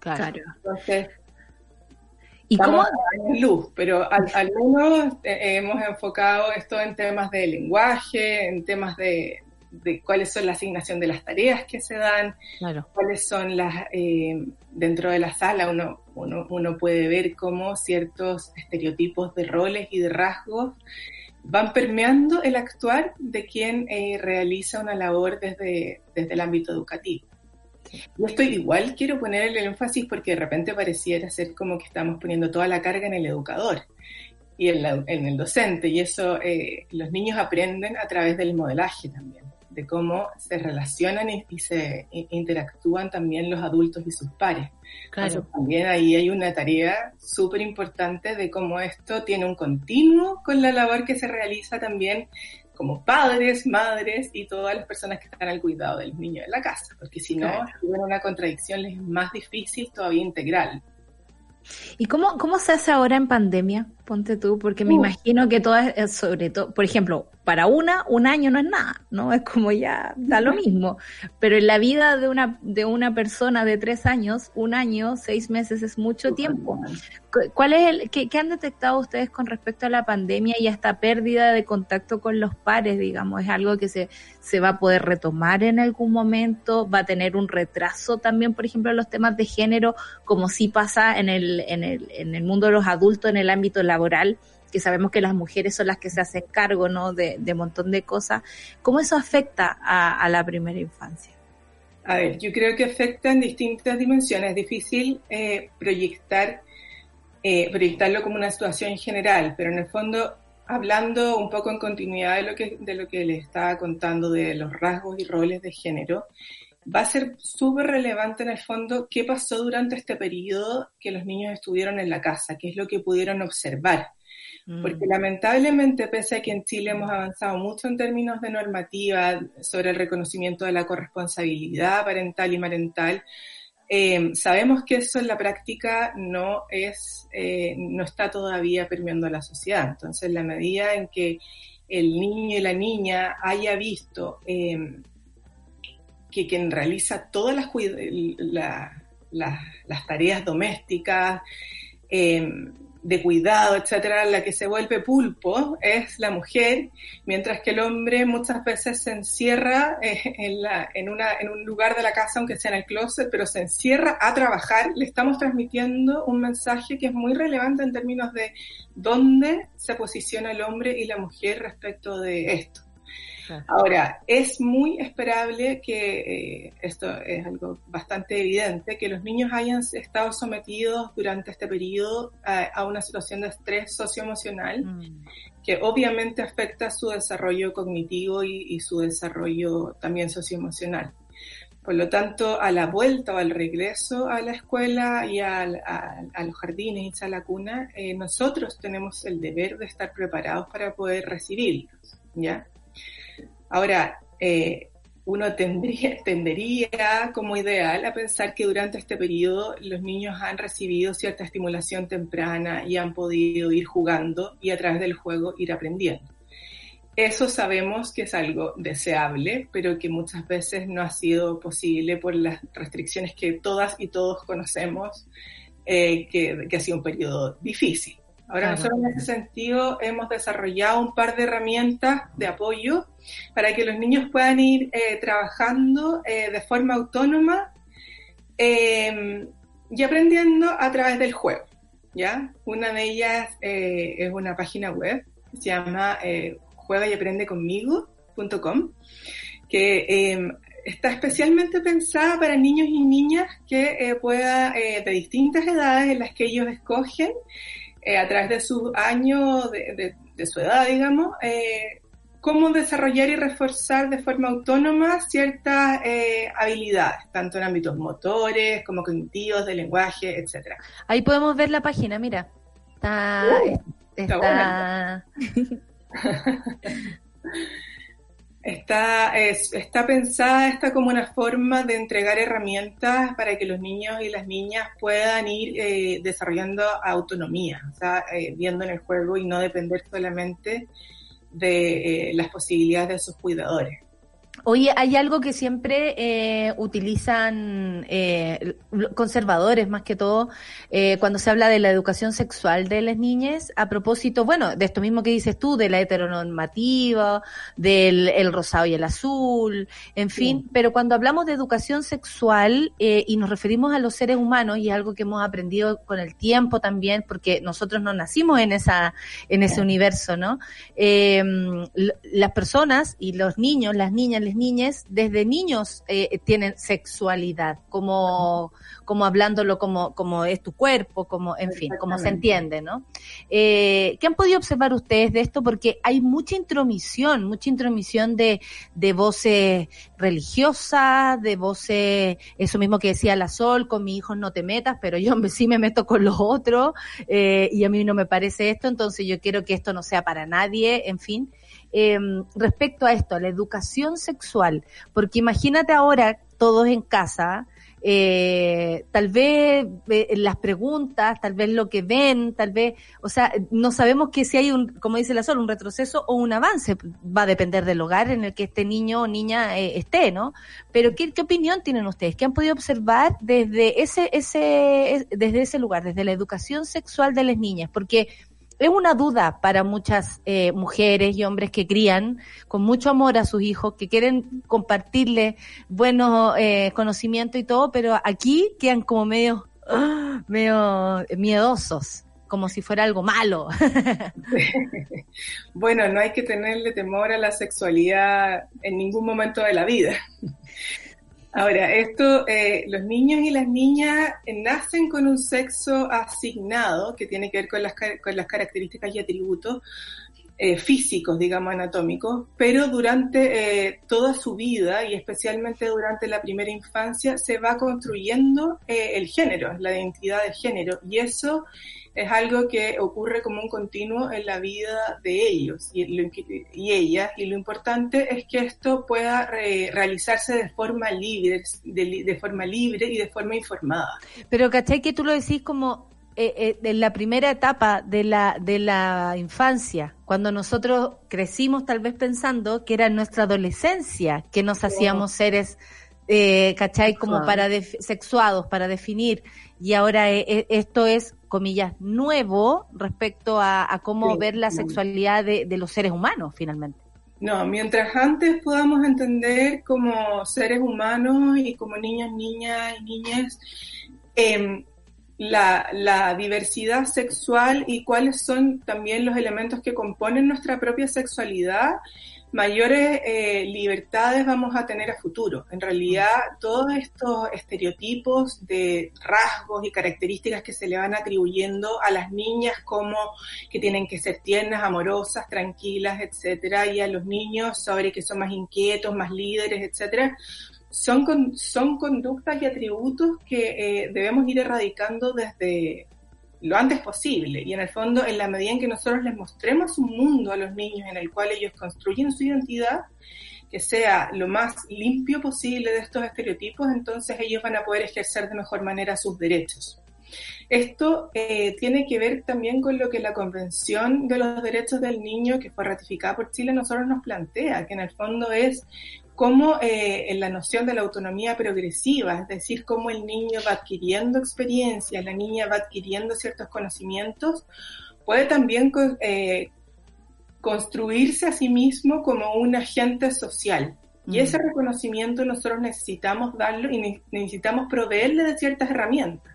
claro. Entonces, ¿Y cómo? Vamos a años luz, pero al, al menos eh, hemos enfocado esto en temas de lenguaje, en temas de, de cuáles son la asignación de las tareas que se dan, claro. cuáles son las, eh, dentro de la sala uno, uno, uno puede ver cómo ciertos estereotipos de roles y de rasgos van permeando el actuar de quien eh, realiza una labor desde, desde el ámbito educativo. Yo estoy igual, quiero poner el énfasis porque de repente pareciera ser como que estamos poniendo toda la carga en el educador y en, la- el docente, y eso eh, los niños aprenden a través del modelaje también, de cómo se relacionan y, y se interactúan también los adultos y sus pares. Claro. Entonces, también ahí hay una tarea súper importante de cómo esto tiene un continuo con la labor que se realiza también como padres, madres y todas las personas que están al cuidado del niño en la casa, porque si no, Claro. si una contradicción les es más difícil todavía integral. ¿Y cómo, cómo se hace ahora en pandemia? Ponte tú, porque me Uh. imagino que todas, eh, sobre todo, por ejemplo, para una, un año no es nada, ¿no? Es como ya da lo mismo. Pero en la vida de una, de una persona de tres años, un año, seis meses es mucho tiempo. Cu- ¿Cuál es el, qué, qué han detectado ustedes con respecto a la pandemia y a esta pérdida de contacto con los pares, digamos? ¿Es algo que se, se va a poder retomar en algún momento? ¿Va a tener un retraso también, por ejemplo, en los temas de género, como sí pasa en el, en el, en el mundo de los adultos, en el ámbito laboral? Que sabemos que las mujeres son las que se hacen cargo, ¿no? De, de montón de cosas. ¿Cómo eso afecta a, a la primera infancia? A ver, yo creo que afecta en distintas dimensiones. Es difícil eh, proyectar, eh, proyectarlo como una situación general, pero en el fondo, hablando un poco en continuidad de lo que, de lo que les estaba contando de los rasgos y roles de género, va a ser súper relevante en el fondo qué pasó durante este periodo que los niños estuvieron en la casa, qué es lo que pudieron observar. Mm. Porque lamentablemente, pese a que en Chile hemos avanzado mucho en términos de normativa sobre el reconocimiento de la corresponsabilidad parental y parental, eh, sabemos que eso en la práctica no es, eh, no está todavía permeando a la sociedad. Entonces, en la medida en que el niño y la niña haya visto eh, que quien realiza todas las, las tareas domésticas, eh, de cuidado, etcétera, la que se vuelve pulpo es la mujer, mientras que el hombre muchas veces se encierra eh, en, la, en, una, en un lugar de la casa, aunque sea en el closet, pero se encierra a trabajar. Le estamos transmitiendo un mensaje que es muy relevante en términos de dónde se posiciona el hombre y la mujer respecto de esto. Ahora, es muy esperable que, eh, esto es algo bastante evidente, que los niños hayan estado sometidos durante este periodo a, a una situación de estrés socioemocional Mm. que obviamente afecta su desarrollo cognitivo y, y su desarrollo también socioemocional. Por lo tanto, a la vuelta o al regreso a la escuela y al- a, a los jardines y a la cuna, eh, nosotros tenemos el deber de estar preparados para poder recibirlos, ¿ya? Ahora, eh, uno tendría, tendería como ideal a pensar que durante este periodo los niños han recibido cierta estimulación temprana y han podido ir jugando y a través del juego ir aprendiendo. Eso sabemos que es algo deseable, pero que muchas veces no ha sido posible por las restricciones que todas y todos conocemos, eh, que, que ha sido un periodo difícil. Ahora nosotros en ese sentido hemos desarrollado un par de herramientas de apoyo para que los niños puedan ir eh, trabajando eh, de forma autónoma eh, y aprendiendo a través del juego. ¿ya? Una de ellas eh, es una página web que se llama juega y aprende conmigo.com que eh, está especialmente pensada para niños y niñas que pueda de distintas edades en las que ellos escogen eh, a través de sus años, de, de- de su edad, digamos, eh, cómo desarrollar y reforzar de forma autónoma ciertas eh, habilidades, tanto en ámbitos motores como cognitivos, de lenguaje, etcétera. Ahí podemos ver la página, mira. Está, Uh, está, está Está, es- está pensada esta como una forma de entregar herramientas para que los niños y las niñas puedan ir eh, desarrollando autonomía, o sea, eh, viendo en el juego y no depender solamente de eh, las posibilidades de sus cuidadores. Oye, hay algo que siempre eh, utilizan eh, conservadores, más que todo, eh, cuando se habla de la educación sexual de las niñas, a propósito, bueno, de esto mismo que dices tú, de la heteronormativa, del el rosado y el azul, en fin, pero cuando hablamos de educación sexual eh, y nos referimos a los seres humanos, y es algo que hemos aprendido con el tiempo también, porque nosotros no nacimos en esa en ese universo, ¿no? Eh, las personas y los niños, las niñas, las niñas, desde niños eh, tienen sexualidad, como, como hablándolo como, como es tu cuerpo, como, en fin, como se entiende, ¿no? Eh, ¿Qué han podido observar ustedes de esto? Porque hay mucha intromisión, mucha intromisión de, de voces religiosas, de voces, eso mismo que decía la Sol, con mis hijos no te metas, pero yo me- sí me meto con los otros, eh, y a mí no me parece esto, entonces yo quiero que esto no sea para nadie, en fin. Eh, respecto a esto, a la educación sexual, porque imagínate ahora todos en casa, eh, tal vez eh, las preguntas, tal vez lo que ven, tal vez, o sea, no sabemos que si hay un, como dice la Sol, un retroceso o un avance, va a depender del hogar en el que este niño o niña eh, esté, ¿no? Pero ¿qué, ¿qué opinión tienen ustedes? ¿Qué han podido observar desde ese, ese, desde ese lugar, desde la educación sexual de las niñas? Porque es una duda para muchas eh, mujeres y hombres que crían con mucho amor a sus hijos, que quieren compartirle buenos eh, conocimientos y todo, pero aquí quedan como medio, medio miedosos, como si fuera algo malo. Bueno, no hay que tenerle temor a la sexualidad en ningún momento de la vida. Ahora, esto, eh, los niños y las niñas nacen con un sexo asignado que tiene que ver con las, con las características y atributos eh, físicos, digamos, anatómicos, pero durante eh, toda su vida y especialmente durante la primera infancia se va construyendo eh, el género, la identidad de género, y eso es algo que ocurre como un continuo en la vida de ellos y, lo y ellas, y lo importante es que esto pueda realizarse de forma libre, de, forma libre y de forma informada. Pero ¿cachai que tú lo decís como eh, eh, en la primera etapa de la, de la infancia, cuando nosotros crecimos tal vez pensando que era nuestra adolescencia que nos hacíamos seres eh, ¿cachai? Como para def- sexuados, para definir. Y ahora eh, eh, esto es, comillas, nuevo respecto a, a cómo Sí, ver la sexualidad de, de los seres humanos, finalmente. No, mientras antes podamos entender como seres humanos y como niños, niñas y niñas la, la diversidad sexual y cuáles son también los elementos que componen nuestra propia sexualidad, mayores eh, libertades vamos a tener a futuro. En realidad, todos estos estereotipos de rasgos y características que se le van atribuyendo a las niñas como que tienen que ser tiernas, amorosas, tranquilas, etcétera, y a los niños sobre que son más inquietos, más líderes, etcétera, son, con- son conductas y atributos que eh, debemos ir erradicando desde lo antes posible. Y en el fondo, en la medida en que nosotros les mostremos un mundo a los niños en el cual ellos construyen su identidad, que sea lo más limpio posible de estos estereotipos, entonces ellos van a poder ejercer de mejor manera sus derechos. Esto eh, tiene que ver también con lo que la Convención de los Derechos del Niño, que fue ratificada por Chile, nosotros nos plantea, que en el fondo es cómo eh, en la noción de la autonomía progresiva, es decir, cómo el niño va adquiriendo experiencias, la niña va adquiriendo ciertos conocimientos, puede también eh, construirse a sí mismo como un agente social. Y Mm. ese reconocimiento nosotros necesitamos darlo y ne- necesitamos proveerle de ciertas herramientas.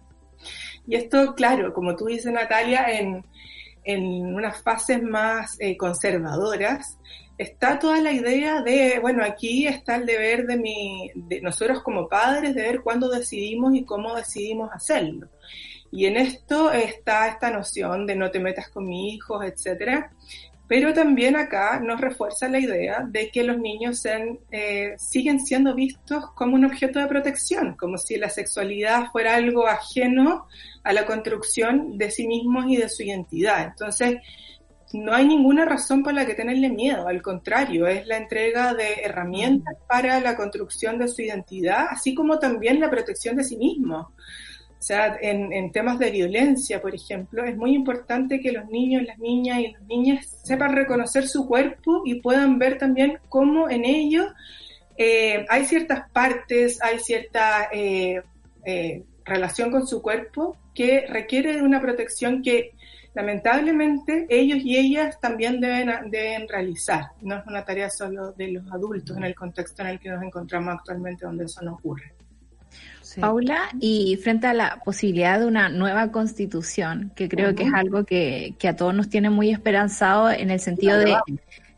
Y esto, claro, como tú dices, Natalia, en, en unas fases más eh, conservadoras, está toda la idea de, bueno, aquí está el deber de, mi, de nosotros como padres de ver cuándo decidimos y cómo decidimos hacerlo. Y en esto está esta noción de no te metas con mi hijo, etcétera. Pero también acá nos refuerza la idea de que los niños sean, eh, siguen siendo vistos como un objeto de protección, como si la sexualidad fuera algo ajeno a la construcción de sí mismos y de su identidad. Entonces, no hay ninguna razón por la que tenerle miedo, al contrario, es la entrega de herramientas para la construcción de su identidad, así como también la protección de sí mismo. O sea, en, en temas de violencia, por ejemplo, es muy importante que los niños, las niñas y las niñas sepan reconocer su cuerpo y puedan ver también cómo en ello eh, hay ciertas partes, hay cierta eh, eh, relación con su cuerpo que requiere de una protección que lamentablemente ellos y ellas también deben, deben realizar. No es una tarea solo de los adultos en el contexto en el que nos encontramos actualmente donde eso no ocurre. Sí. Paula, y frente a la posibilidad de una nueva constitución, que creo que es algo que, que a todos nos tiene muy esperanzado en el sentido de,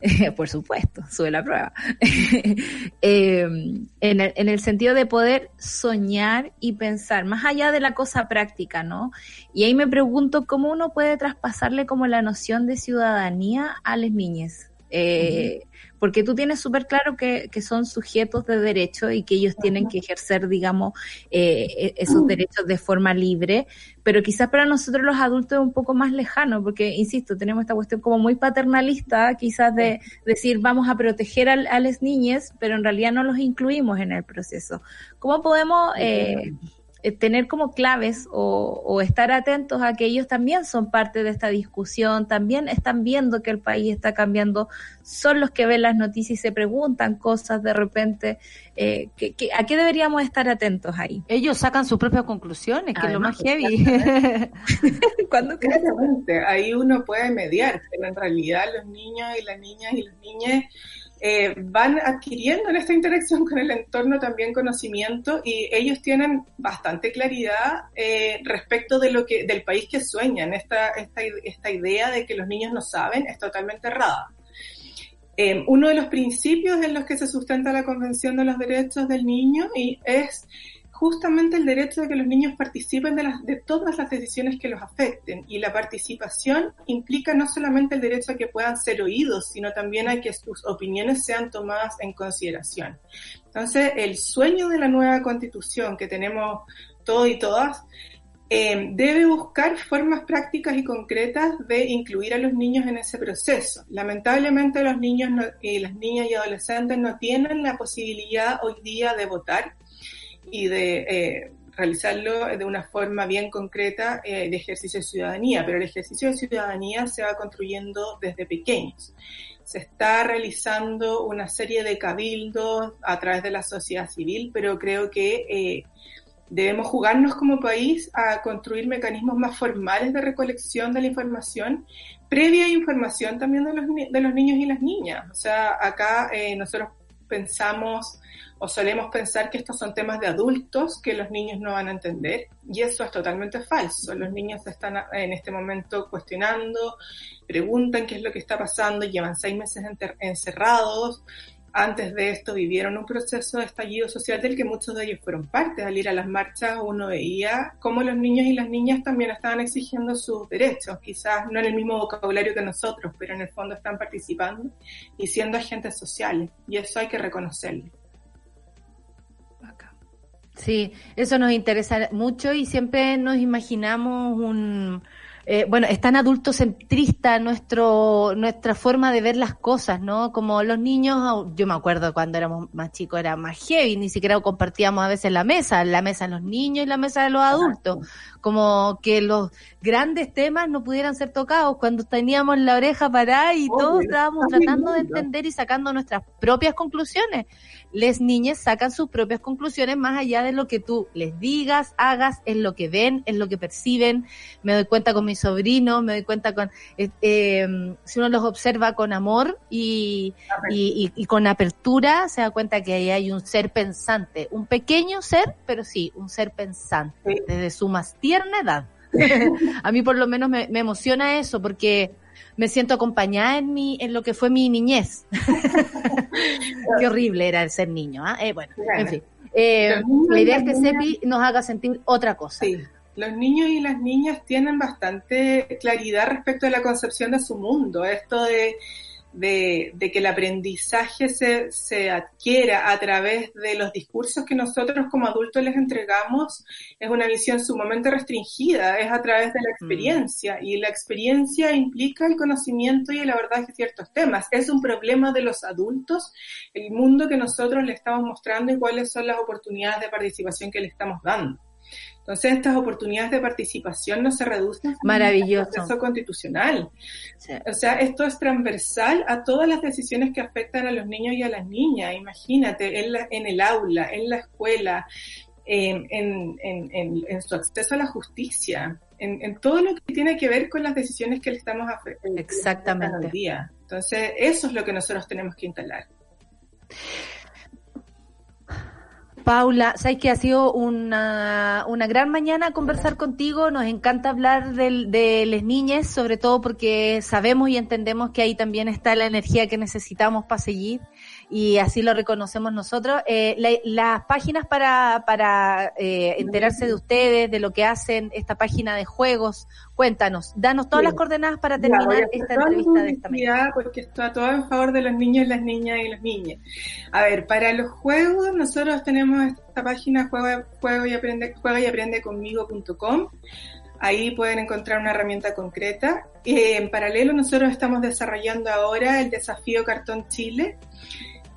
por supuesto, sube la prueba, Eh, en, el, en el sentido de poder soñar y pensar, más allá de la cosa práctica, ¿no? Y ahí me pregunto cómo uno puede traspasarle como la noción de ciudadanía a las niñas. Eh, Porque tú tienes súper claro que, que son sujetos de derecho y que ellos tienen que ejercer, digamos, eh, e- esos derechos de forma libre, pero quizás para nosotros los adultos es un poco más lejano, porque, insisto, tenemos esta cuestión como muy paternalista, quizás de decir vamos a proteger al- a, las niñas, pero en realidad no los incluimos en el proceso. ¿Cómo podemos eh, eh, tener como claves o, o estar atentos a que ellos también son parte de esta discusión, también están viendo que el país está cambiando, son los que ven las noticias y se preguntan cosas de repente? Eh, ¿qué- qué- ¿A qué deberíamos estar atentos ahí? Ellos sacan sus propias conclusiones, que es lo más heavy. ¿Cuándo Claramente, ahí uno puede mediar, pero en realidad los niños y las niñas y las niñas eh, van adquiriendo en esta interacción con el entorno también conocimiento y ellos tienen bastante claridad eh, respecto de lo que del país que sueñan. Esta, esta, esta idea de que los niños no saben es totalmente errada. Eh, uno de los principios en los que se sustenta la Convención de los Derechos del Niño y es justamente el derecho de que los niños participen de, las, de todas las decisiones que los afecten. Y la participación implica no solamente el derecho a que puedan ser oídos, sino también a que sus opiniones sean tomadas en consideración. Entonces, el sueño de la nueva constitución que tenemos todos y todas eh, debe buscar formas prácticas y concretas de incluir a los niños en ese proceso. Lamentablemente los niños no, y las niñas y adolescentes no tienen la posibilidad hoy día de votar y de eh, realizarlo de una forma bien concreta eh, de ejercicio de ciudadanía, pero el ejercicio de ciudadanía se va construyendo desde pequeños. Se está realizando una serie de cabildos a través de la sociedad civil, pero creo que eh, debemos jugarnos como país a construir mecanismos más formales de recolección de la información, previa información también de los, de los niños y las niñas. O sea, acá eh, nosotros pensamos o solemos pensar que estos son temas de adultos que los niños no van a entender y eso es totalmente falso. Los niños están a- en este momento cuestionando, preguntan qué es lo que está pasando, llevan seis meses encerrados. Antes de esto vivieron un proceso de estallido social del que muchos de ellos fueron parte. Al ir a las marchas uno veía cómo los niños y las niñas también estaban exigiendo sus derechos, quizás no en el mismo vocabulario que nosotros, pero en el fondo están participando y siendo agentes sociales y eso hay que reconocerlo. Sí, eso nos interesa mucho y siempre nos imaginamos un... eh, bueno, es tan adultocentrista nuestro, nuestra forma de ver las cosas, ¿no? Como los niños, yo me acuerdo cuando éramos más chicos era más heavy, ni siquiera compartíamos a veces la mesa, la mesa de los niños y la mesa de los adultos. Como que los grandes temas no pudieran ser tocados cuando teníamos la oreja parada y todos estábamos tratando de entender y sacando nuestras propias conclusiones les niñas sacan sus propias conclusiones más allá de lo que tú les digas, hagas, es lo que ven, es lo que perciben. Me doy cuenta con mis sobrinos, me doy cuenta con, eh, eh, si uno los observa con amor y, y, y- y con apertura, se da cuenta que ahí hay un ser pensante, un pequeño ser, pero sí, un ser pensante, Sí. desde su más tierna edad. A mí por lo menos me, me emociona eso porque me siento acompañada en mi, en lo que fue mi niñez. Qué horrible era el ser niño, ¿ah? Eh, bueno, Claro. en fin. Eh, la idea es que niñas- Sepi nos haga sentir otra cosa. Sí, los niños y las niñas tienen bastante claridad respecto a la concepción de su mundo. Esto de, de, de que el aprendizaje se, se adquiera a través de los discursos que nosotros como adultos les entregamos es una visión sumamente restringida, es a través de la experiencia y la experiencia implica el conocimiento y el abordaje de ciertos temas. Es un problema de los adultos, el mundo que nosotros le estamos mostrando y cuáles son las oportunidades de participación que le estamos dando. Entonces, estas oportunidades de participación no se reducen Maravilloso. al proceso constitucional. Sí. O sea, esto es transversal a todas las decisiones que afectan a los niños y a las niñas. Imagínate, en, la- en el aula, en la escuela, en, su acceso a la justicia, en, todo lo que tiene que ver con las decisiones que le estamos afe- que le Exactamente. día. Entonces, eso es lo que nosotros tenemos que instalar. Paula, sabes que ha sido una, una gran mañana conversar contigo. Nos encanta hablar del- de, las niñas, sobre todo porque sabemos y entendemos que ahí también está la energía que necesitamos para seguir y así lo reconocemos nosotros. Eh, la- las páginas para, para eh, enterarse de ustedes, de lo que hacen, esta página de juegos, cuéntanos, danos todas Sí. las coordenadas para terminar esta entrevista de esta mañana. Porque está todo en favor de los niños, las niñas y los niños. A ver, para los juegos, nosotros tenemos esta página juego, juego y aprende, juega y aprende conmigo.com. Ahí pueden encontrar una herramienta concreta. Eh, en paralelo, nosotros estamos desarrollando ahora el desafío Cartón Chile.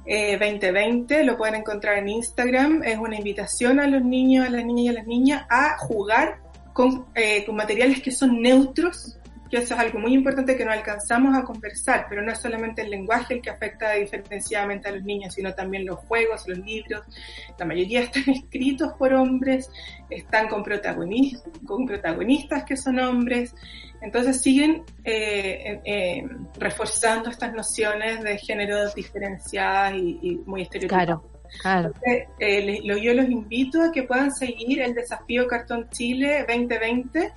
Eh, 2020, lo pueden encontrar en Instagram. Es una invitación a los niños, a las niñas y a las niñas a jugar con, eh, con materiales que son neutros, que eso es algo muy importante que no alcanzamos a conversar, pero no es solamente el lenguaje el que afecta diferenciadamente a los niños, sino también los juegos, los libros. La mayoría están escritos por hombres, están con, protagonis- con protagonistas que son hombres, entonces siguen eh, eh, reforzando estas nociones de género diferenciadas y, y muy estereotipadas. Claro, claro. Eh, eh, les- yo los invito a que puedan seguir el desafío Cartón Chile 2020,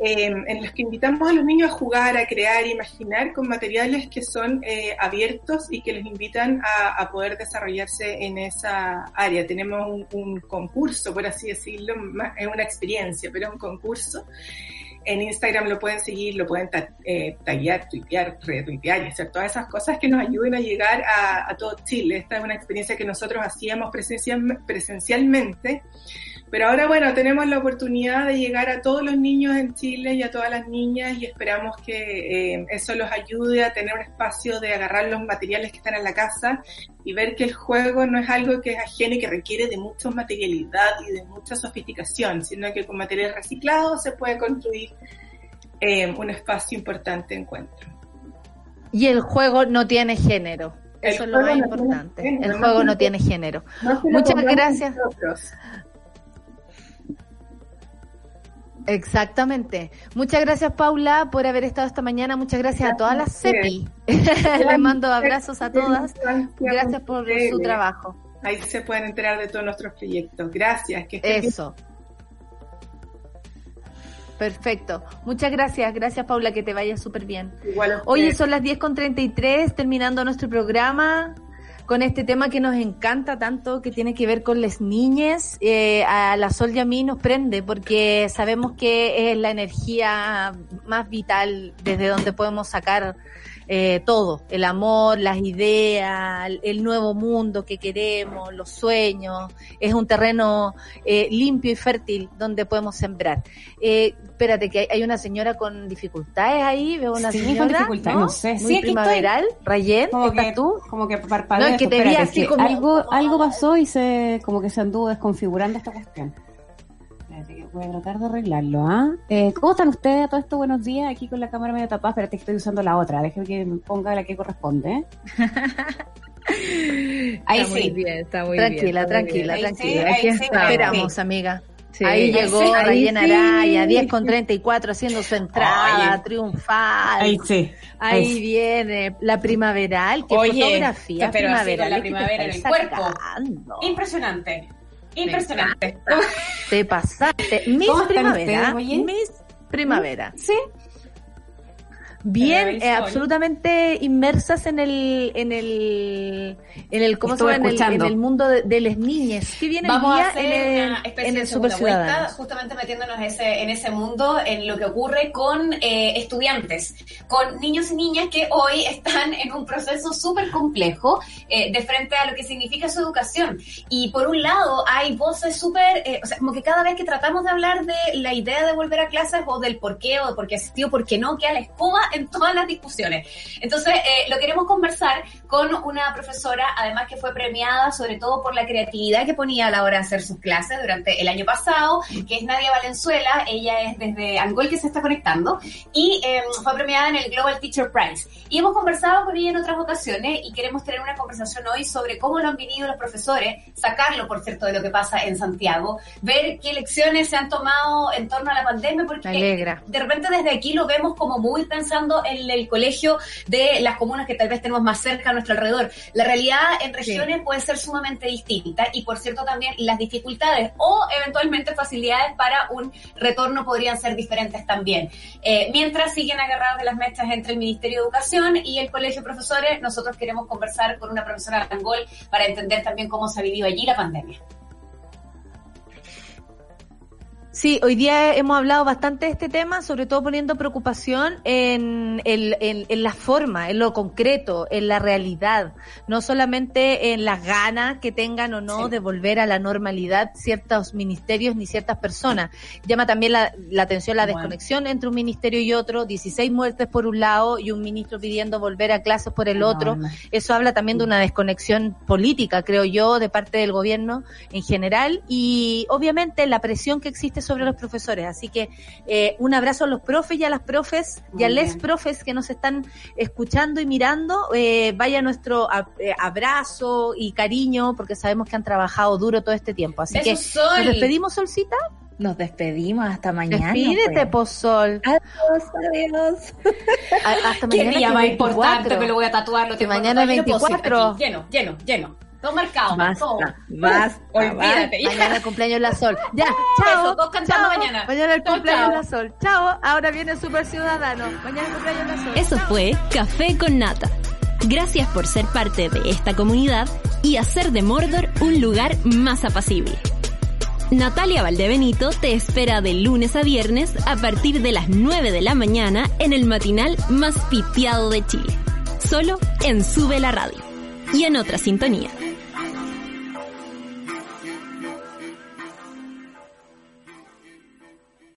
eh, en los que invitamos a los niños a jugar, a crear, a imaginar con materiales que son eh, abiertos y que les invitan a, a poder desarrollarse en esa área. Tenemos un, un concurso, por así decirlo, es una experiencia, pero es un concurso. En Instagram lo pueden seguir, lo pueden ta- eh, taggear, tuitear, retuitear y hacer todas esas cosas que nos ayuden a llegar a, a todo Chile. Esta es una experiencia que nosotros hacíamos presencial- presencialmente Pero ahora, bueno, tenemos la oportunidad de llegar a todos los niños en Chile y a todas las niñas y esperamos que eh, eso los ayude a tener un espacio de agarrar los materiales que están en la casa y ver que el juego no es algo que es ajeno y que requiere de mucha materialidad y de mucha sofisticación, sino que con material reciclado se puede construir eh, un espacio importante de encuentro. Y el juego no tiene género. El Eso es lo más no importante. género, El juego no tiene género. No Muchas gracias. Exactamente. Muchas gracias, Paula, por haber estado esta mañana. Muchas gracias a todas las CEPI. Les mando abrazos a todas. Gracias por su trabajo. Ahí se pueden enterar de todos nuestros proyectos. Gracias. Que bien. Eso. Perfecto. Muchas gracias. Gracias, Paula, que te vaya súper bien. Igual Oye, son las 10 con 33, terminando nuestro programa con este tema que nos encanta tanto, que tiene que ver con las niñas. Eh, a la Sol y a mí nos prende porque sabemos que es la energía más vital desde donde podemos sacar eh, todo, el amor, las ideas, el- nuevo mundo que queremos, los sueños. Es un terreno eh, limpio y fértil donde podemos sembrar. Eh, espérate, que hay, hay una señora con dificultades ahí, veo una Sí, con señora. dificultades, no sé. Muy Sí, aquí estoy. primaveral. Rayen, Como ¿estás que, tú? como que parpadeo. No, es que te vi así como- Algo, algo pasó y se, como que se anduvo desconfigurando esta cuestión. Espérate, voy a tratar de arreglarlo, ¿ah? Eh, ¿Cómo están ustedes a todo esto? Buenos días, aquí con la cámara medio tapada. Espérate, que estoy usando la otra. Déjame que me ponga la que corresponde. Ahí está sí. muy bien, está muy Tranquila, bien. tranquila, Ahí tranquila. sí, Aquí está. esperamos, sí. amiga. Sí. Ahí llegó sí, ahí Rayen sí. Araya, 10 con 34, haciendo su entrada Oye. triunfal. Ahí sí. Ahí viene la primaveral, que Oye, fotografía pero primaveral. la primavera en el cuerpo. Impresionante. Impresionante. Te pasaste. Miss ¿Cómo están Primavera. Miss Primavera. Sí. Bien, el eh, sol. absolutamente inmersas en el, en el, en el, ¿cómo se llama? En el, en el mundo de, de las niñas. ¿Qué viene Vamos a día hacer en el, una especie en de el Super segunda vuelta, justamente metiéndonos ese, en ese mundo, en lo que ocurre con eh, estudiantes, con niños y niñas que hoy están en un proceso súper complejo eh, de frente a lo que significa su educación. Y por un lado hay voces súper, eh, o sea, como que cada vez que tratamos de hablar de la idea de volver a clases o del por qué o de por qué asistió, por qué no, queda la escoba en todas las discusiones. Entonces, eh, lo queremos conversar con una profesora, además que fue premiada sobre todo por la creatividad que ponía a la hora de hacer sus clases durante el año pasado, que es Nadia Valenzuela, ella es desde Angol que se está conectando, y eh, fue premiada en el Global Teacher Prize. Y hemos conversado con ella en otras ocasiones y queremos tener una conversación hoy sobre cómo lo han vivido los profesores, sacarlo, por cierto, de lo que pasa en Santiago, ver qué lecciones se han tomado en torno a la pandemia, porque de repente desde aquí lo vemos como muy en el colegio de las comunas que tal vez tenemos más cerca a nuestro alrededor. La realidad en regiones puede ser sumamente distinta y por cierto también las dificultades o eventualmente facilidades para un retorno podrían ser diferentes también. Eh, mientras siguen agarrados de las mechas entre el Ministerio de Educación y el Colegio de Profesores, nosotros queremos conversar con una profesora de Angol para entender también cómo se ha vivido allí la pandemia. Sí, hoy día hemos hablado bastante de este tema, sobre todo poniendo preocupación en, el- en- en la forma, en lo concreto, en la realidad, no solamente en las ganas que tengan o no Sí. de volver a la normalidad ciertos ministerios ni ciertas personas. Llama también la, la atención la Bueno. desconexión entre un ministerio y otro, 16 muertes por un lado y un ministro pidiendo volver a clases por el otro. Eso habla también de una desconexión política, creo yo, de parte del gobierno en general y obviamente la presión que existe sobre los profesores. Así que eh, un abrazo a los profes y a las profes y a les bien. profes que nos están escuchando y mirando. Eh, vaya nuestro eh, abrazo y cariño porque sabemos que han trabajado duro todo este tiempo. Así que Besos, Sol. nos despedimos, Solcita. Nos despedimos hasta mañana. Despídete, pues. Pozol. Adiós, adiós. A- Hasta ¿Qué mañana. día que más importante? 24. Me lo voy a tatuar. Lo Que mañana es tatuado lleno, 24. aquí, Lleno, lleno, lleno. Todo marcado, todo. Basta, basta. Olvídate. Mañana el cumpleaños la Sol. Ya, chao. todos cantando chao. mañana. Mañana el Chao, cumpleaños chao. la Sol. Chao. Ahora viene Super Ciudadano. Mañana el cumpleaños la Sol. Eso fue Café con Nata. Gracias por ser parte de esta comunidad y hacer de Mordor un lugar más apacible. Natalia Valdebenito te espera de lunes a viernes a partir de las 9 de la mañana en el matinal más piteado de Chile. Solo en Sube la Radio. Y en otra sintonía.